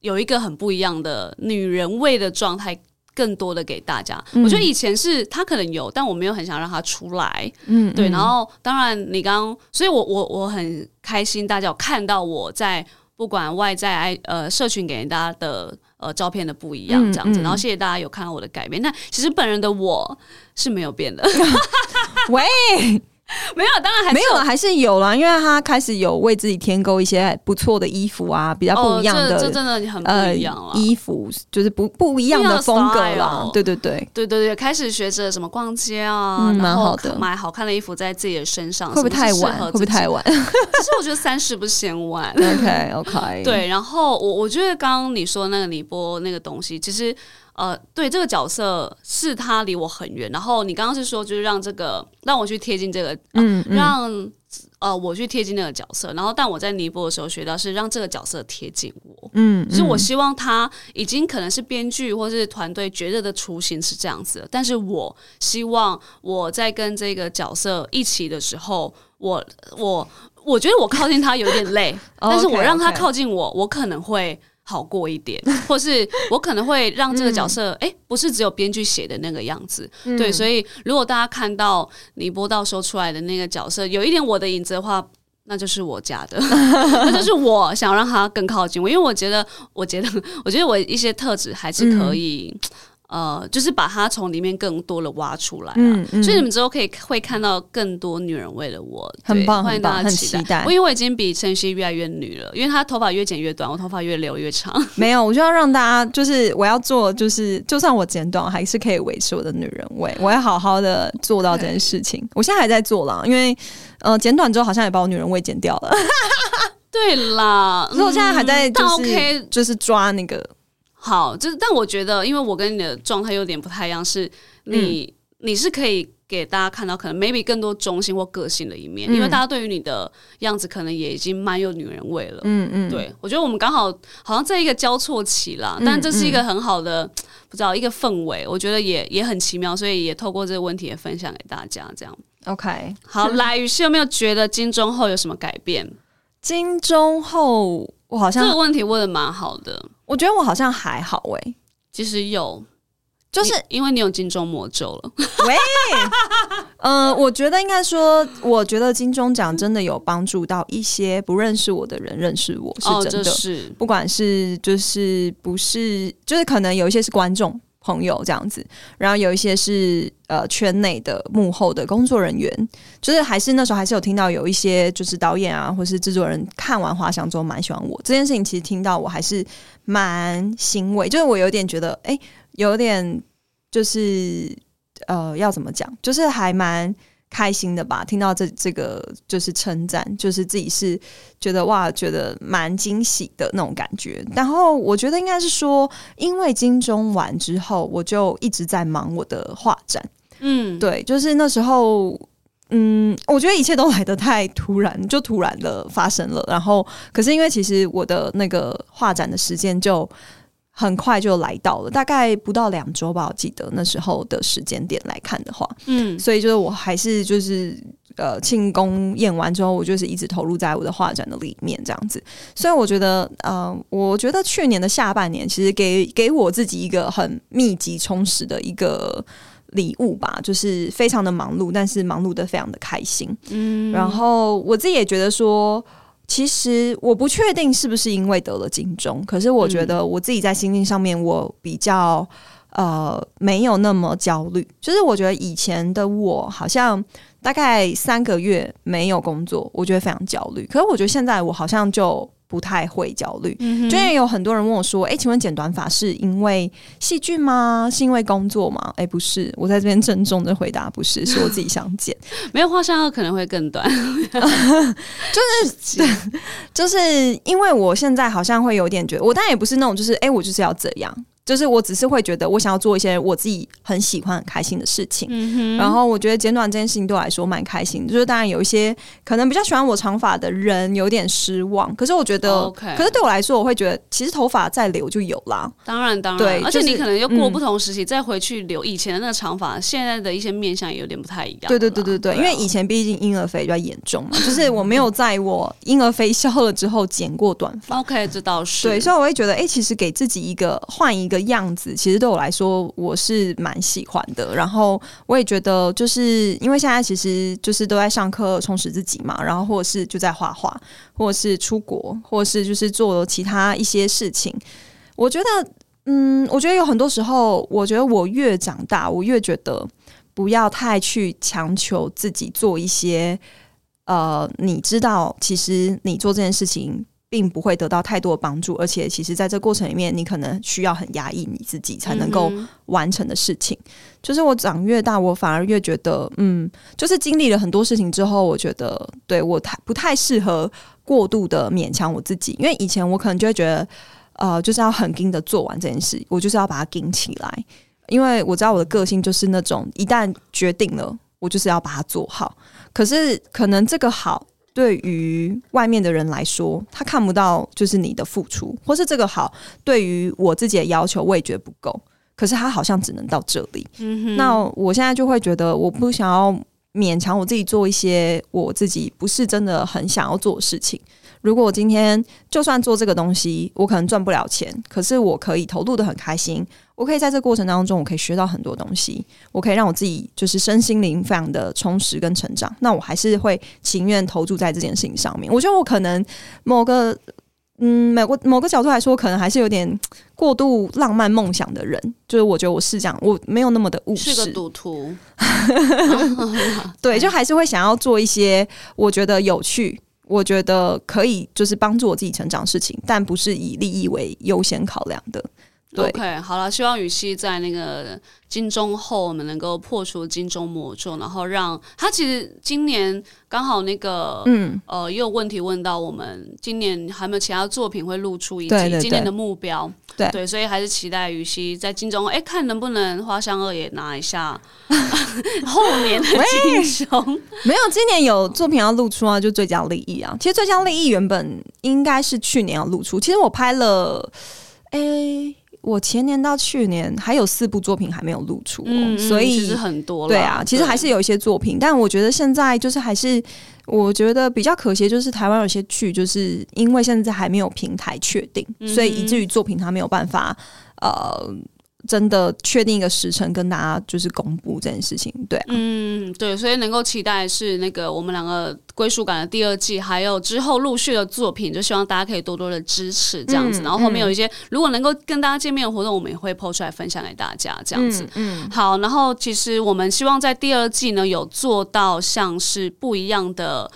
有一个很不一样的女人味的状态。更多的给大家，我觉得以前是他可能有，但我没有很想让他出来。嗯，对。然后当然你刚刚，所以我我我很开心，大家有看到我在不管外在呃社群给大家的呃照片的不一样这样子。然后谢谢大家有看到我的改变。那其实本人的我是没有变的。喂，没有，当然还没有了，还是有了，因为他开始有为自己添购一些不错的衣服啊，比较不一样的，这真的很不一样了。衣服就是不不一样的风格了，对对对，对对对，开始学着什么逛街啊，蛮好的，买好看的衣服在自己的身上，会不会太晚？会不会太晚？其实我觉得三十不嫌晚。OK OK，对，然后我我觉得刚刚你说那个李波那个东西，其实。呃，对，这个角色是他离我很远。然后你刚刚是说，就是让这个让我去贴近这个，嗯，让呃我去贴近那个角色。然后，但我在尼泊的时候学到是让这个角色贴近我，嗯，就是我希望他已经可能是编剧或是团队觉得的雏形是这样子，但是我希望我在跟这个角色一起的时候，我我我觉得我靠近他有点累，但是我让他靠近我，我可能会。好过一点，或是我可能会让这个角色，哎，不是只有编剧写的那个样子，对，所以如果大家看到你播到时候出来的那个角色有一点我的影子的话，那就是我家的，那就是我想让他更靠近我，因为我觉得，我觉得，我觉得我一些特质还是可以。呃，就是把它从里面更多的挖出来，嗯嗯，所以你们之后可以会看到更多女人为了我，很棒，欢迎大家期待。因为我已经比晨曦越来越女了，因为她头发越剪越短，我头发越留越长。没有，我就要让大家，就是我要做，就是就算我剪短，还是可以维持我的女人味。我要好好的做到这件事情。我现在还在做啦，因为呃，剪短之后好像也把我女人味剪掉了。对啦，所以我现在还在就是就是抓那个。好，就是，但我觉得，因为我跟你的状态有点不太一样，是你，你是可以给大家看到可能 maybe 更多中性或个性的一面，因为大家对于你的样子可能也已经蛮有女人味了。嗯嗯，对，我觉得我们刚好好像在一个交错期啦，但这是一个很好的，不知道一个氛围，我觉得也也很奇妙，所以也透过这个问题也分享给大家。这样，OK，好，来，雨是有没有觉得金钟后有什么改变？金钟后，我好像这个问题问的蛮好的。我觉得我好像还好哎，其实有，就是因为你有金钟魔咒了。喂，嗯，我觉得应该说，我觉得金钟奖真的有帮助到一些不认识我的人认识我，是真的。是，不管是就是不是，就是可能有一些是观众。朋友这样子，然后有一些是呃圈内的幕后的工作人员，就是还是那时候还是有听到有一些就是导演啊，或是制作人看完花香之后蛮喜欢我。这件事情，其实听到我还是蛮欣慰，就是我有点觉得哎，有点就是呃要怎么讲，就是还蛮。开心的吧，听到这这个就是称赞，就是自己是觉得哇，觉得蛮惊喜的那种感觉。然后我觉得应该是说，因为金钟完之后，我就一直在忙我的画展。嗯，对，就是那时候，嗯，我觉得一切都来得太突然，就突然的发生了。然后，可是因为其实我的那个画展的时间就。很快就来到了，大概不到两周吧，我记得那时候的时间点来看的话，嗯，所以就是我还是就是呃庆功宴完之后，我就是一直投入在我的画展的里面这样子，所以我觉得呃，我觉得去年的下半年其实给给我自己一个很密集充实的一个礼物吧，就是非常的忙碌，但是忙碌的非常的开心，嗯，然后我自己也觉得说。其实我不确定是不是因为得了金钟，可是我觉得我自己在心境上面我比较呃没有那么焦虑。就是我觉得以前的我好像大概三个月没有工作，我觉得非常焦虑。可是我觉得现在我好像就。不太会焦虑，就因为有很多人问我说：“哎，请问剪短发是因为戏剧吗？是因为工作吗？”哎，不是，我在这边郑重的回答，不是，是我自己想剪，没有画上可能会更短，就是就是因为我现在好像会有点觉得，我当然也不是那种就是哎，我就是要这样。就是我只是会觉得，我想要做一些我自己很喜欢、很开心的事情。然后我觉得剪短这件事情对我来说蛮开心。就是当然有一些可能比较喜欢我长发的人有点失望，可是我觉得，可是对我来说，我会觉得其实头发再留就有啦。当然，当然，对，而且你可能又过不同时期再回去留以前的那个长发，现在的一些面相也有点不太一样。对对对对对，因为以前毕竟婴儿肥比较严重嘛，就是我没有在我婴儿肥消了之后剪过短发。OK，这倒是对，所以我会觉得，哎，其实给自己一个换一个。的样子其实对我来说我是蛮喜欢的，然后我也觉得就是因为现在其实就是都在上课充实自己嘛，然后或者是就在画画，或者是出国，或者是就是做其他一些事情。我觉得，嗯，我觉得有很多时候，我觉得我越长大，我越觉得不要太去强求自己做一些，呃，你知道，其实你做这件事情并不会得到太多的帮助，而且其实在这过程里面，你可能需要很压抑你自己才能够完成的事情。就是我长越大，我反而越觉得，嗯，就是经历了很多事情之后，我觉得对我太不太适合过度的勉强我自己，因为以前我可能就会觉得，呃，就是要很盯的做完这件事，我就是要把它盯起来。因为我知道我的个性就是那种一旦决定了，我就是要把它做好。可是可能这个好对于外面的人来说，他看不到就是你的付出，或是这个好对于我自己的要求，我也觉得不够。可是他好像只能到这里。那我现在就会觉得，我不想要勉强我自己做一些我自己不是真的很想要做的事情。如果我今天就算做这个东西，我可能赚不了钱，可是我可以投入的很开心。我可以在这个过程当中，我可以学到很多东西，我可以让我自己就是身心灵非常的充实跟成长。那我还是会情愿投注在这件事情上面。我觉得我可能某个嗯某个某个角度来说，可能还是有点过度浪漫梦想的人。就是我觉得我是这样，我没有那么的务实，是个赌徒。对，就还是会想要做一些我觉得有趣。我觉得可以，就是帮助我自己成长的事情，但不是以利益为优先考量的。OK，好了，希望雨熙在那个金钟后，我们能够破除金钟魔咒，然后让他其实今年刚好那个，嗯，呃，也有问题问到我们，今年还没有其他作品会露出以及，今年的目标，对对，所以还是期待雨熙在金钟，哎，看能不能花香二也拿一下 后年的金钟。没有，今年有作品要露出啊，就最佳利益啊。其实最佳利益原本应该是去年要露出，其实我拍了，哎。我前年到去年还有四部作品还没有露出，所以其实很多。对啊，其实还是有一些作品，但我觉得现在就是还是，我觉得比较可惜，就是台湾有些剧，就是因为现在还没有平台确定，所以以至于作品它没有办法呃。真的确定一个时辰跟大家就是公布这件事情，对，嗯，对，所以能够期待是那个我们两个归属感的第二季，还有之后陆续的作品，就希望大家可以多多的支持这样子。然后后面有一些如果能够跟大家见面的活动，我们也会抛出来分享给大家这样子。嗯，好，然后其实我们希望在第二季呢有做到像是不一样的。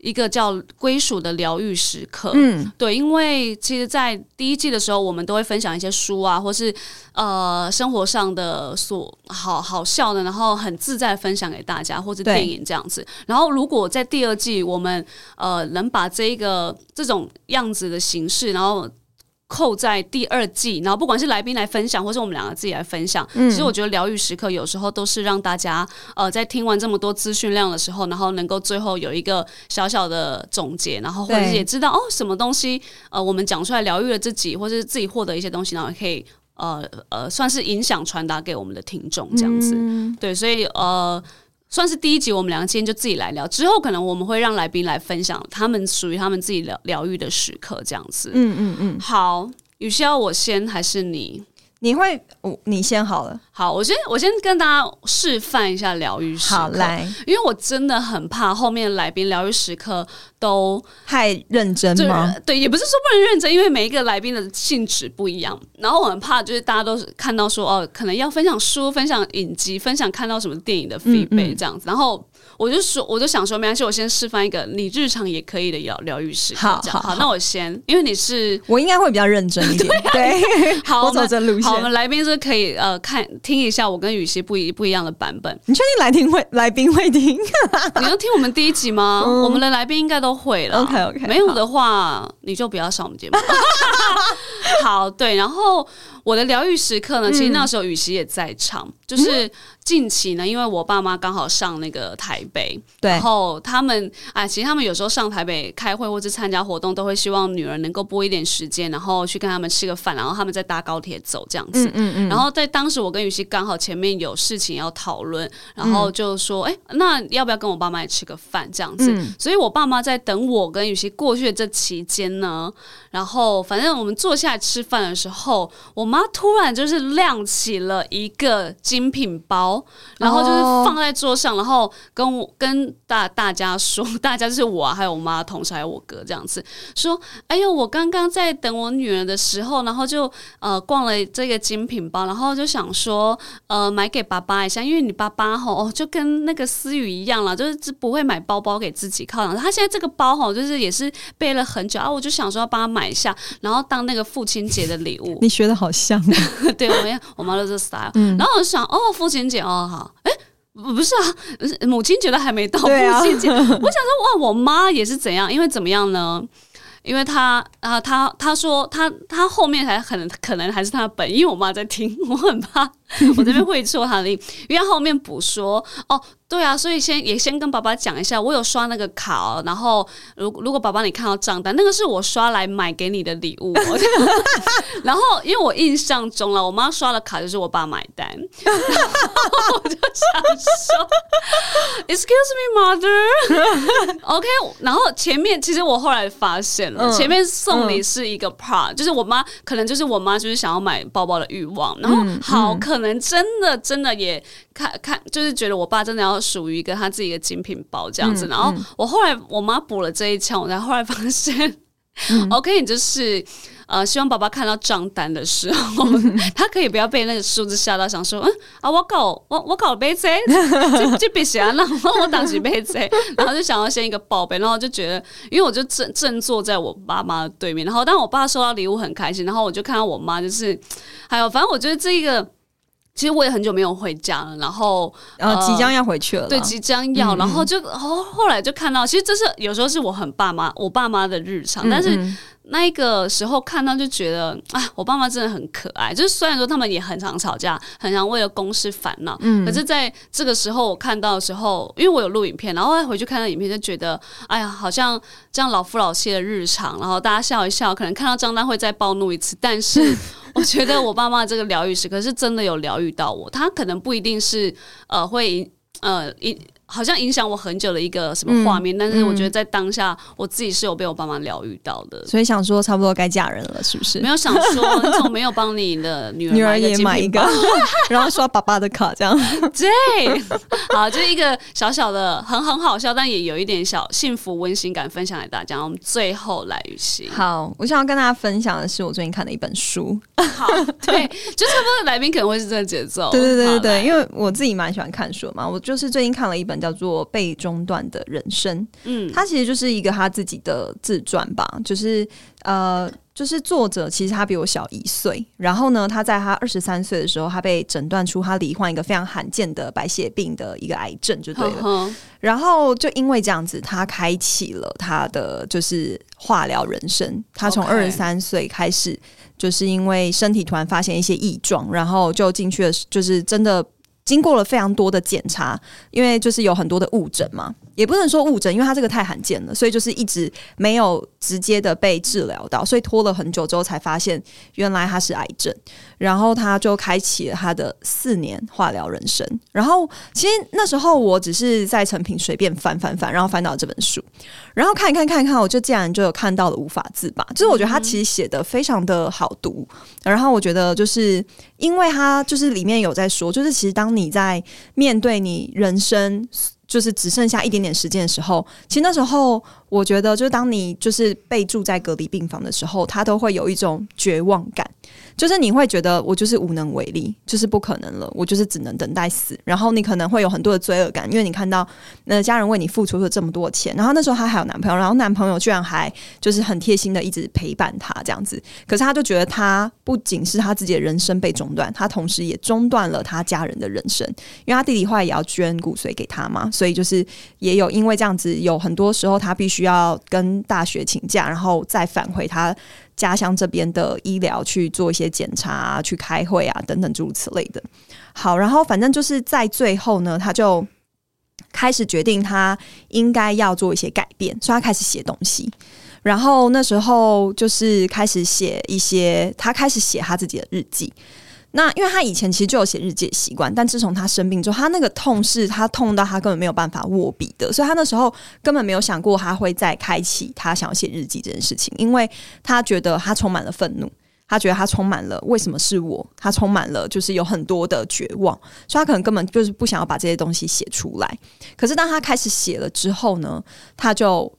一个叫归属的疗愈时刻，嗯，对，因为其实，在第一季的时候，我们都会分享一些书啊，或是呃生活上的所好好笑的，然后很自在分享给大家，或者电影这样子。然后，如果在第二季，我们呃能把这一个这种样子的形式，然后。扣在第二季，然后不管是来宾来分享，或是我们两个自己来分享，其实我觉得疗愈时刻有时候都是让大家呃在听完这么多资讯量的时候，然后能够最后有一个小小的总结，然后或者也知道哦什么东西呃我们讲出来疗愈了自己，或是自己获得一些东西，然后可以呃呃算是影响传达给我们的听众这样子，对，所以呃。算是第一集，我们两个今天就自己来聊。之后可能我们会让来宾来分享他们属于他们自己疗疗愈的时刻，这样子。嗯嗯嗯。好，雨要，我先还是你？你会，我你先好了。好，我先我先跟大家示范一下疗愈时刻。好，来，因为我真的很怕后面来宾疗愈时刻都太认真吗？对，也不是说不能认真，因为每一个来宾的性质不一样。然后我很怕，就是大家都是看到说哦，可能要分享书、分享影集、分享看到什么电影的 feedback 这样子，然后。我就说，我就想说，没关系，我先示范一个你日常也可以的疗疗愈师。好，好，那我先，因为你是我应该会比较认真一点。对，好，我走这路线。好，我们来宾是可以呃看听一下我跟雨熙不一不一样的版本。你确定来宾会来宾会听？你要听我们第一集吗？我们的来宾应该都会了。OK OK，没有的话你就不要上我们节目。好，对，然后。我的疗愈时刻呢？其实那时候雨琦也在场，就是近期呢，因为我爸妈刚好上那个台北，然后他们啊，其实他们有时候上台北开会或者参加活动，都会希望女儿能够拨一点时间，然后去跟他们吃个饭，然后他们再搭高铁走这样子。嗯嗯嗯。然后在当时，我跟雨琦刚好前面有事情要讨论，然后就说：“哎，那要不要跟我爸妈也吃个饭？”这样子。所以我爸妈在等我跟雨琦过去的这期间呢，然后反正我们坐下来吃饭的时候，我。妈突然就是亮起了一个精品包，然后就是放在桌上，然后跟我跟大大家说，大家就是我还有我妈同事还有我哥这样子说，哎呦，我刚刚在等我女儿的时候，然后就呃逛了这个精品包，然后就想说呃买给爸爸一下，因为你爸爸吼就跟那个思雨一样了，就是不会买包包给自己靠，他现在这个包吼就是也是背了很久啊，我就想说要帮他买一下，然后当那个父亲节的礼物。你学的好像，对，我我妈都是 style，然后我就想，哦，父亲节哦，好，哎，不是啊，母亲节都还没到，父亲节，我想说，哇，我妈也是怎样？因为怎么样呢？因为她啊，她她说她她后面才可能可能还是他本，因为我妈在听，我很怕 我这边会错他的音，因为后面补说哦。对啊，所以先也先跟爸爸讲一下，我有刷那个卡，哦然后如如果爸爸你看到账单，那个是我刷来买给你的礼物。然后因为我印象中了，我妈刷的卡就是我爸买单，我就想说，Excuse me, mother. OK，然后前面其实我后来发现了，前面送礼是一个 part，就是我妈可能就是我妈就是想要买包包的欲望，然后好可能真的真的也看看就是觉得我爸真的要。属于一个他自己的精品包这样子，然后我后来我妈补了这一枪，我才后来发现，OK，你就是呃，希望爸爸看到账单的时候，他可以不要被那个数字吓到，想说嗯啊，我搞我我搞杯子，就就别写了，然后我当起杯子，然后就想要先一个宝贝，然后就觉得，因为我就正正坐在我爸妈对面，然后当我爸收到礼物很开心，然后我就看到我妈就是，还有反正我觉得这一个。其实我也很久没有回家了，然后呃即将要回去了，对，即将要，然后就后后来就看到，其实这是有时候是我很爸妈我爸妈的日常，但是那一个时候看到就觉得啊，我爸妈真的很可爱。就是虽然说他们也很常吵架，很常为了公事烦恼，嗯，可是在这个时候我看到的时候，因为我有录影片，然后回去看到影片就觉得，哎呀，好像这样老夫老妻的日常，然后大家笑一笑，可能看到张丹会再暴怒一次，但是。我觉得我爸妈这个疗愈时刻是真的有疗愈到我，他可能不一定是呃会呃一。好像影响我很久的一个什么画面，但是我觉得在当下我自己是有被我爸妈疗愈到的，所以想说差不多该嫁人了，是不是？没有想说，你怎么没有帮你的女儿也买一个，然后刷爸爸的卡这样？对，好，就是一个小小的很很好笑，但也有一点小幸福温馨感，分享给大家。我们最后来雨欣，好，我想要跟大家分享的是我最近看的一本书。好，对，就差不多来宾可能会是这个节奏。对对对对对，因为我自己蛮喜欢看书嘛，我就是最近看了一本。叫做被中断的人生，嗯，他其实就是一个他自己的自传吧，就是呃，就是作者其实他比我小一岁，然后呢，他在他二十三岁的时候，他被诊断出他罹患一个非常罕见的白血病的一个癌症，就对了。然后就因为这样子，他开启了他的就是化疗人生。他从二十三岁开始，就是因为身体突然发现一些异状，然后就进去了，就是真的。经过了非常多的检查，因为就是有很多的误诊嘛。也不能说误诊，因为他这个太罕见了，所以就是一直没有直接的被治疗到，所以拖了很久之后才发现原来他是癌症，然后他就开启了他的四年化疗人生。然后其实那时候我只是在成品随便翻翻翻，然后翻到这本书，然后看一看看一看，我就竟然就有看到了无法自拔。就是我觉得他其实写的非常的好读，然后我觉得就是因为他就是里面有在说，就是其实当你在面对你人生。就是只剩下一点点时间的时候，其实那时候我觉得，就是当你就是被住在隔离病房的时候，他都会有一种绝望感。就是你会觉得我就是无能为力，就是不可能了，我就是只能等待死。然后你可能会有很多的罪恶感，因为你看到那家人为你付出了这么多钱，然后那时候她还有男朋友，然后男朋友居然还就是很贴心的一直陪伴她这样子。可是她就觉得她不仅是他自己的人生被中断，她同时也中断了她家人的人生，因为她弟弟后来也要捐骨髓给她嘛，所以就是也有因为这样子，有很多时候她必须要跟大学请假，然后再返回她。家乡这边的医疗去做一些检查、去开会啊，等等诸如此类的。好，然后反正就是在最后呢，他就开始决定他应该要做一些改变，所以他开始写东西。然后那时候就是开始写一些，他开始写他自己的日记。那因为他以前其实就有写日记的习惯，但自从他生病之后，他那个痛是他痛到他根本没有办法握笔的，所以他那时候根本没有想过他会再开启他想要写日记这件事情，因为他觉得他充满了愤怒。他觉得他充满了为什么是我？他充满了就是有很多的绝望，所以他可能根本就是不想要把这些东西写出来。可是当他开始写了之后呢，他就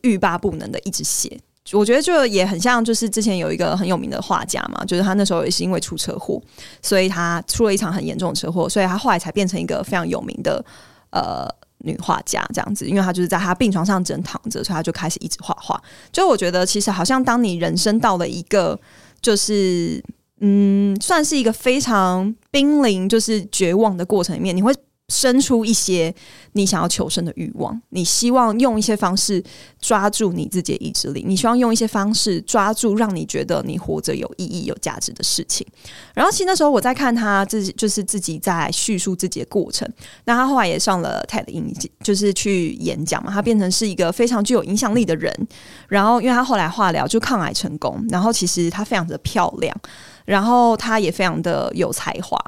欲罢不能的一直写。我觉得就也很像，就是之前有一个很有名的画家嘛，就是他那时候也是因为出车祸，所以他出了一场很严重的车祸，所以他后来才变成一个非常有名的呃女画家这样子。因为他就是在他病床上整躺着，所以他就开始一直画画。就我觉得，其实好像当你人生到了一个就是嗯，算是一个非常濒临就是绝望的过程里面，你会。生出一些你想要求生的欲望，你希望用一些方式抓住你自己的意志力，你希望用一些方式抓住让你觉得你活着有意义、有价值的事情。然后，其实那时候我在看他自己，就是自己在叙述自己的过程。那他后来也上了 TED 影，就是去演讲嘛，他变成是一个非常具有影响力的人。然后，因为他后来化疗就抗癌成功，然后其实他非常的漂亮，然后他也非常的有才华。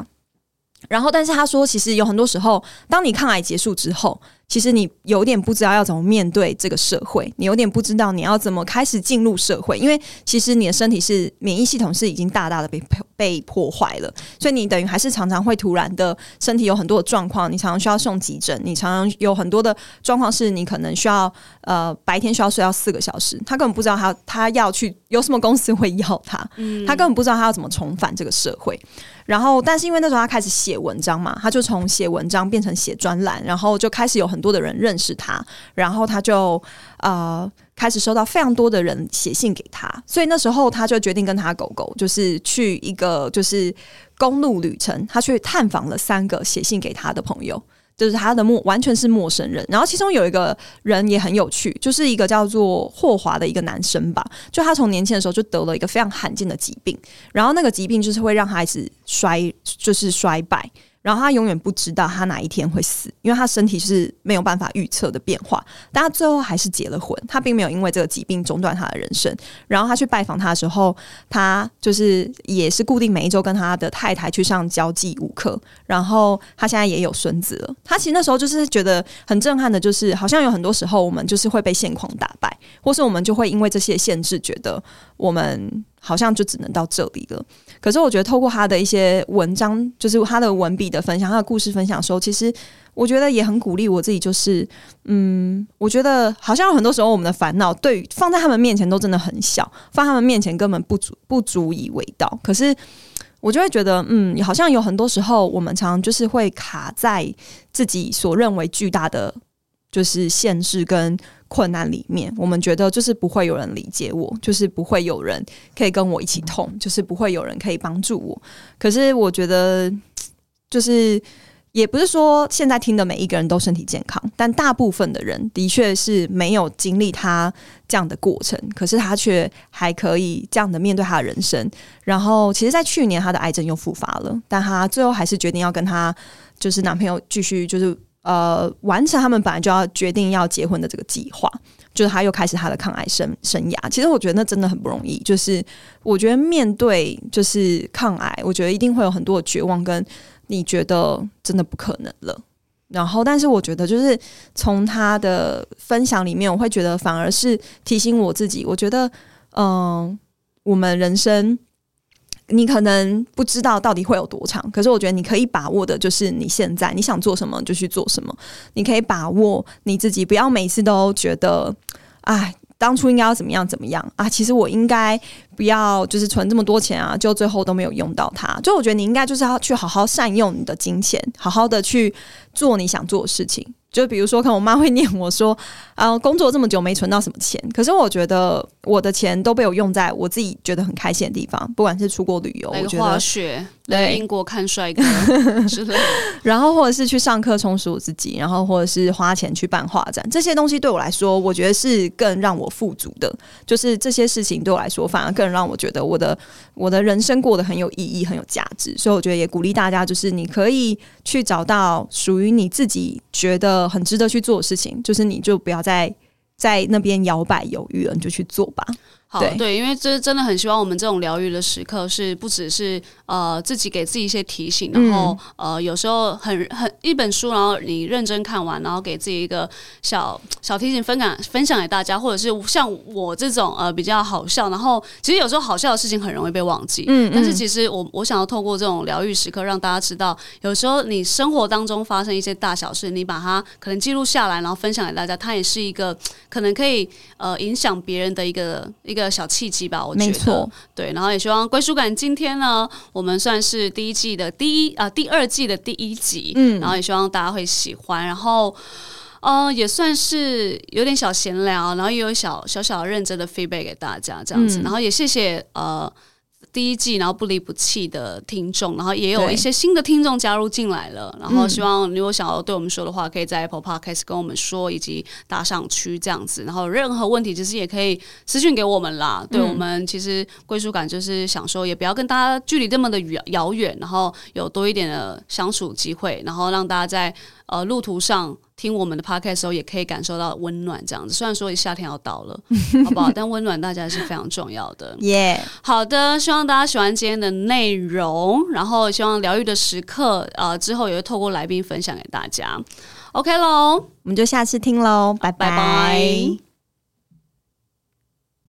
然后，但是他说，其实有很多时候，当你抗癌结束之后。其实你有点不知道要怎么面对这个社会，你有点不知道你要怎么开始进入社会，因为其实你的身体是免疫系统是已经大大的被被破坏了，所以你等于还是常常会突然的身体有很多的状况，你常常需要送急诊，你常常有很多的状况是你可能需要呃白天需要睡到四个小时，他根本不知道他他要去有什么公司会要他，他根本不知道他要怎么重返这个社会，然后但是因为那时候他开始写文章嘛，他就从写文章变成写专栏，然后就开始有很。很多的人认识他，然后他就呃开始收到非常多的人写信给他，所以那时候他就决定跟他狗狗就是去一个就是公路旅程，他去探访了三个写信给他的朋友，就是他的陌完全是陌生人。然后其中有一个人也很有趣，就是一个叫做霍华的一个男生吧，就他从年轻的时候就得了一个非常罕见的疾病，然后那个疾病就是会让孩子衰，就是衰败。然后他永远不知道他哪一天会死，因为他身体是没有办法预测的变化。但他最后还是结了婚，他并没有因为这个疾病中断他的人生。然后他去拜访他的时候，他就是也是固定每一周跟他的太太去上交际舞课。然后他现在也有孙子了。他其实那时候就是觉得很震撼的，就是好像有很多时候我们就是会被现况打败，或是我们就会因为这些限制，觉得我们。好像就只能到这里了。可是我觉得，透过他的一些文章，就是他的文笔的分享，他的故事分享的时候，其实我觉得也很鼓励我自己。就是，嗯，我觉得好像很多时候我们的烦恼，对放在他们面前都真的很小，放他们面前根本不足不足以为道。可是我就会觉得，嗯，好像有很多时候，我们常常就是会卡在自己所认为巨大的就是限制跟。困难里面，我们觉得就是不会有人理解我，就是不会有人可以跟我一起痛，就是不会有人可以帮助我。可是我觉得，就是也不是说现在听的每一个人都身体健康，但大部分的人的确是没有经历他这样的过程，可是他却还可以这样的面对他的人生。然后，其实，在去年他的癌症又复发了，但他最后还是决定要跟他就是男朋友继续就是。呃，完成他们本来就要决定要结婚的这个计划，就是他又开始他的抗癌生生涯。其实我觉得那真的很不容易。就是我觉得面对就是抗癌，我觉得一定会有很多的绝望，跟你觉得真的不可能了。然后，但是我觉得就是从他的分享里面，我会觉得反而是提醒我自己。我觉得，嗯，我们人生。你可能不知道到底会有多长，可是我觉得你可以把握的就是你现在你想做什么就去做什么。你可以把握你自己，不要每次都觉得，哎，当初应该要怎么样怎么样啊？其实我应该不要就是存这么多钱啊，就最后都没有用到它。就我觉得你应该就是要去好好善用你的金钱，好好的去做你想做的事情。就比如说，可能我妈会念我说，啊，工作这么久没存到什么钱，可是我觉得我的钱都被我用在我自己觉得很开心的地方，不管是出国旅游，我觉得。在英国看帅哥 之类，然后或者是去上课充实我自己，然后或者是花钱去办画展，这些东西对我来说，我觉得是更让我富足的。就是这些事情对我来说，反而更让我觉得我的我的人生过得很有意义、很有价值。所以我觉得也鼓励大家，就是你可以去找到属于你自己觉得很值得去做的事情，就是你就不要再在那边摇摆犹豫了，你就去做吧。好，对，因为这真的很希望我们这种疗愈的时刻是不只是呃自己给自己一些提醒，然后呃有时候很很一本书，然后你认真看完，然后给自己一个小小提醒，分享分享给大家，或者是像我这种呃比较好笑，然后其实有时候好笑的事情很容易被忘记，嗯，但是其实我我想要透过这种疗愈时刻，让大家知道，有时候你生活当中发生一些大小事，你把它可能记录下来，然后分享给大家，它也是一个可能可以呃影响别人的一个一个小契机吧。我觉得对，然后也希望归属感今天呢，我们算是第一季的第一啊第二季的第一集，嗯，然后也希望大家会喜欢，然后呃也算是有点小闲聊，然后也有小小小认真的 feedback 给大家这样子，然后也谢谢呃。第一季，然后不离不弃的听众，然后也有一些新的听众加入进来了。然后希望如果想要对我们说的话，可以在 Apple Podcast 跟我们说，以及打赏区这样子。然后任何问题，其实也可以私信给我们啦。对我们其实归属感就是想说，也不要跟大家距离这么的遥遥远，然后有多一点的相处机会，然后让大家在呃路途上。听我们的 podcast 的时候，也可以感受到温暖，这样子。虽然说夏天要到了，好不好？但温暖大家是非常重要的。耶，好的，希望大家喜欢今天的内容，然后希望疗愈的时刻，呃，之后也会透过来宾分享给大家。OK 喽，我们就下次听喽，拜拜。